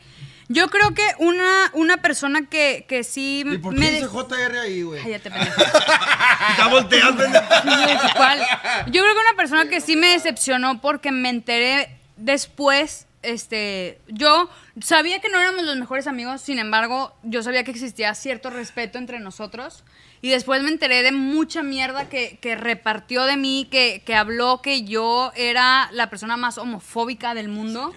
Yo creo que una, una persona que, que sí ¿Y por qué me... dice JR ahí, güey? Cállate, pendejo. <laughs> Está volteando. ¿Cuál? Yo creo que una persona que sí me decepcionó porque me enteré después, este, yo sabía que no éramos los mejores amigos, sin embargo, yo sabía que existía cierto respeto entre nosotros. Y después me enteré de mucha mierda que, que repartió de mí, que, que habló que yo era la persona más homofóbica del mundo.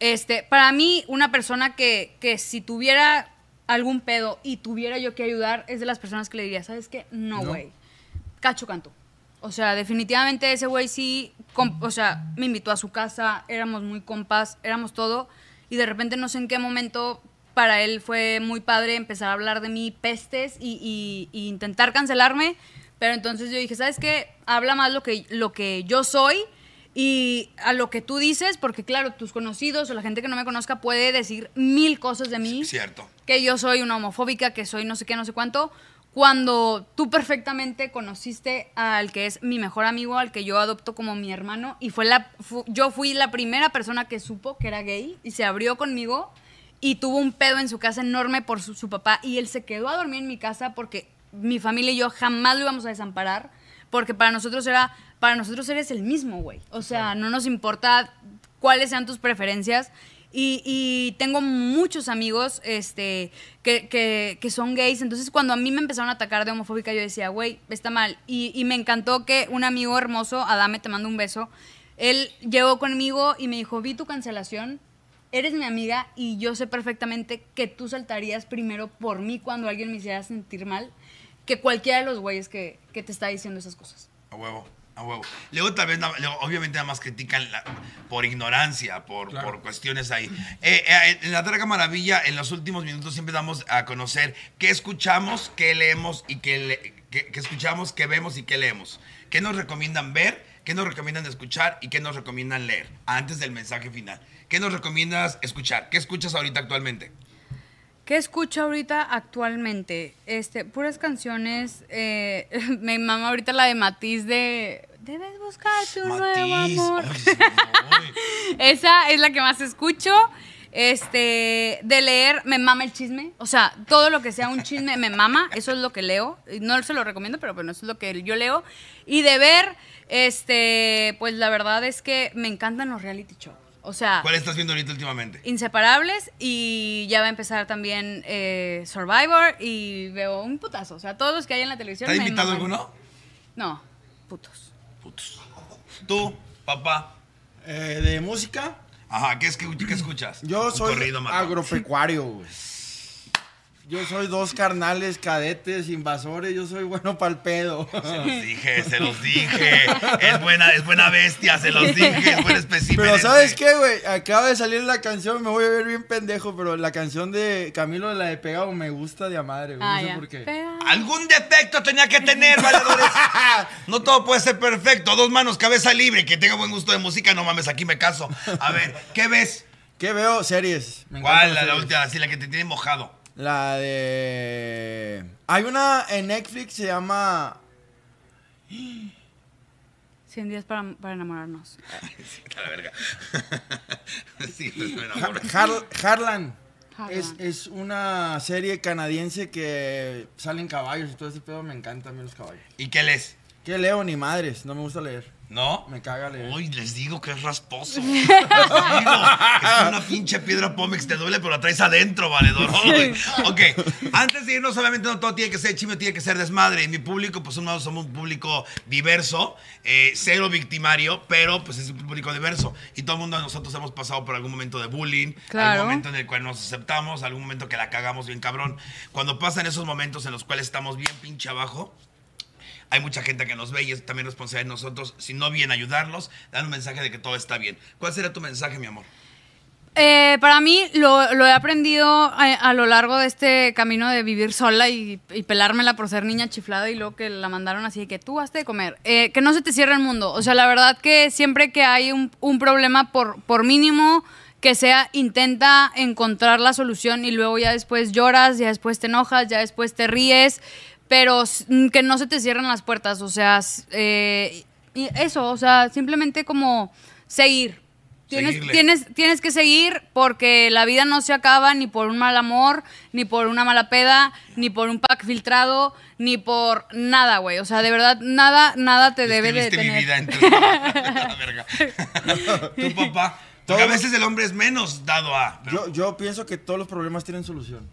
Este, para mí, una persona que, que si tuviera algún pedo y tuviera yo que ayudar, es de las personas que le diría, ¿sabes qué? No, No. güey. Cacho canto. O sea, definitivamente ese güey sí, o sea, me invitó a su casa, éramos muy compas, éramos todo. Y de repente no sé en qué momento para él fue muy padre empezar a hablar de mí pestes y, y- y intentar cancelarme. Pero entonces yo dije, ¿sabes qué? Habla más lo que, lo que yo soy y a lo que tú dices, porque claro, tus conocidos o la gente que no me conozca puede decir mil cosas de mí Cierto. que yo soy una homofóbica, que soy no sé qué, no sé cuánto, cuando tú perfectamente conociste al que es mi mejor amigo, al que yo adopto como mi hermano, y fue la, fu- yo fui la primera persona que supo que era gay y se abrió conmigo y tuvo un pedo en su casa enorme por su, su papá y él se quedó a dormir en mi casa porque mi familia y yo jamás lo íbamos a desamparar porque para nosotros era, para nosotros eres el mismo, güey. O sea, no nos importa cuáles sean tus preferencias. Y, y tengo muchos amigos este, que, que- que son gays. Entonces, cuando a mí me empezaron a atacar de homofóbica, yo decía, güey, está mal. Y, y me encantó que un amigo hermoso, Adame, te mando un beso, él llegó conmigo y me dijo, vi tu cancelación, eres mi amiga y yo sé perfectamente que tú saltarías primero por mí cuando alguien me hiciera sentir mal que cualquiera de los güeyes que, que te está diciendo esas cosas. A huevo, a huevo. Luego tal vez, luego, obviamente nada más critican la- por ignorancia, por, Claro. por cuestiones ahí. Eh, eh, en la Draga Maravilla, en los últimos minutos siempre damos a conocer qué escuchamos, qué leemos y qué, le- qué- qué escuchamos, qué vemos y qué leemos. ¿Qué nos recomiendan ver? ¿Qué nos recomiendan escuchar? ¿Y qué nos recomiendan leer? Antes del mensaje final. ¿Qué nos recomiendas escuchar? ¿Qué escuchas ahorita actualmente? ¿Qué escucho ahorita actualmente? Este, puras canciones. eh, <laughs> me mama ahorita la de Matiz de Debes buscarte un nuevo amor. Ay. <laughs> Esa es la que más escucho. Este, de leer, me mama el chisme. O sea, todo lo que sea un chisme me mama. Eso es lo que leo. No se lo recomiendo, pero bueno, eso es lo que yo leo. Y de ver, este, pues la verdad es que me encantan los reality shows. O sea, ¿Cuál estás viendo ahorita últimamente? Inseparables y ya va a empezar también eh, Survivor y veo un putazo. O sea, todos los que hay en la televisión. ¿Te ha invitado alguno? No, putos. Putos. ¿Tú, papá? Eh, de música, Ajá, ¿qué, es, qué, qué escuchas? yo Un soy agropecuario, güey. Yo soy dos carnales, cadetes, invasores, yo soy bueno para el pedo. Se los dije, se los dije. Es buena, es buena bestia, se los dije, es buen espécimen. Pero este. ¿sabes qué, güey? Acaba de salir la canción, me voy a ver bien pendejo, pero la canción de Camilo, la de Pegado, me gusta de a madre, güey. Ah, no sé ya. por qué. Pega- Algún defecto tenía que tener, valedores. No todo puede ser perfecto. Dos manos, cabeza libre. Que tenga buen gusto de música, no mames, aquí me caso. A ver, ¿qué ves? ¿Qué veo? Series. Me ¿Cuál? La, la última, así la que te tiene mojado. La de... Hay una en Netflix, se llama... 100 días para, para enamorarnos. <laughs> A la verga. <laughs> Sí, pues, me Ha- enamoro. Har- Harlan. Harlan. Es, es una serie canadiense que salen caballos y todo ese pedo. Me encantan a mí los caballos. ¿Y qué lees? ¿Qué leo? Ni madres. No me gusta leer. ¿No? Me caga leer. Uy, les digo que es rasposo. <laughs> Les digo que es una pinche piedra Pómex, te duele, pero la traes adentro, valedor. Ok, antes de irnos, obviamente no todo tiene que ser chisme, tiene que ser desmadre. Y mi público, pues somos somos un público diverso, eh, cero victimario, pero pues es un público diverso. Y todo el mundo de nosotros hemos pasado por algún momento de bullying, Claro. algún momento en el cual nos aceptamos, algún momento que la cagamos bien cabrón. Cuando pasan esos momentos en los cuales estamos bien pinche abajo, hay mucha gente que nos ve y es también responsabilidad de nosotros, si no bien ayudarlos, dar un mensaje de que todo está bien. ¿Cuál sería tu mensaje, mi amor? Eh, para mí lo, lo he aprendido a, a lo largo de este camino de vivir sola y, y pelármela por ser niña chiflada y luego que la mandaron así de que tú has de comer. Eh, que no se te cierre el mundo. O sea, la verdad que siempre que hay un, un problema por, por mínimo que sea, intenta encontrar la solución y luego ya después lloras, ya después te enojas, ya después te ríes, pero mm, que no se te cierren las puertas, o sea, s- eh, y eso, o sea, simplemente como seguir. Tienes, tienes, tienes que seguir porque la vida no se acaba ni por un mal amor, ni por una mala peda, ni por un pack filtrado, ni por nada, güey. O sea, de verdad, nada, nada te debe de Escribiste mi tener. vida <laughs> <laughs> la verga. <laughs> Tu papá. Porque a veces el hombre es menos dado a. pero- Yo, yo pienso que todos los problemas tienen solución.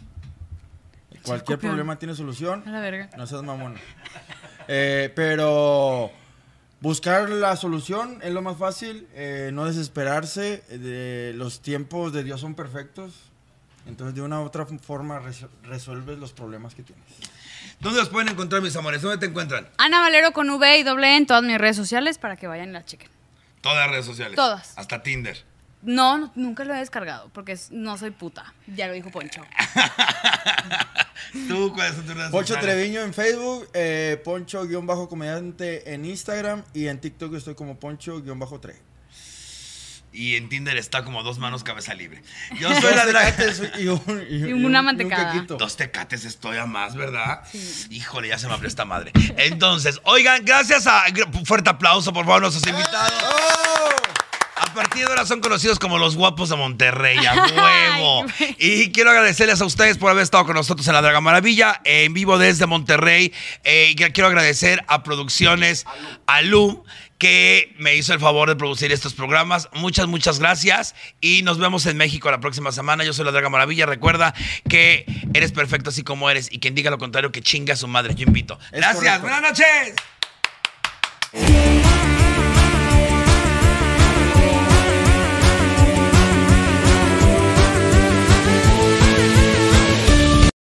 Cualquier copión. problema tiene solución. A la verga. No seas mamón. Eh, pero buscar la solución es lo más fácil. eh, no desesperarse. eh, de- los tiempos de Dios son perfectos. Entonces, de una u otra forma, res- resuelves los problemas que tienes. ¿Dónde los pueden encontrar, mis amores? ¿Dónde te encuentran? Ana Valero con V y doble en todas mis redes sociales para que vayan y la chequen. Todas las redes sociales. Todas. Hasta Tinder. No, no, nunca lo he descargado porque no soy puta. Ya lo dijo Poncho. <laughs> ¿Tú cuáles son tus redes Poncho sociales? Treviño en Facebook, eh, Poncho-comediante en Instagram y en TikTok estoy como Poncho-tre. Y en Tinder está como dos manos cabeza libre. Yo <laughs> soy la tecates y, un- y- una un- mantecada. un. Dos tecates estoy a más, ¿verdad? Híjole, ya se me abrió esta madre. Entonces, oigan, gracias a. Fuerte aplauso, por favor, a nuestros invitados. ¡Oh! A partir de ahora son conocidos como los guapos de Monterrey, a <laughs> huevo. Ay, y quiero agradecerles a ustedes por haber estado con nosotros en la Draga Maravilla, en vivo desde Monterrey. Eh, y quiero agradecer a Producciones Alú, que me hizo el favor de producir estos programas. Muchas, muchas gracias. Y nos vemos en México la próxima semana. Yo soy la Draga Maravilla. Recuerda que eres perfecto así como eres. Y quien diga lo contrario, que chinga a su madre. Yo invito. Es Gracias. correcto. Buenas noches.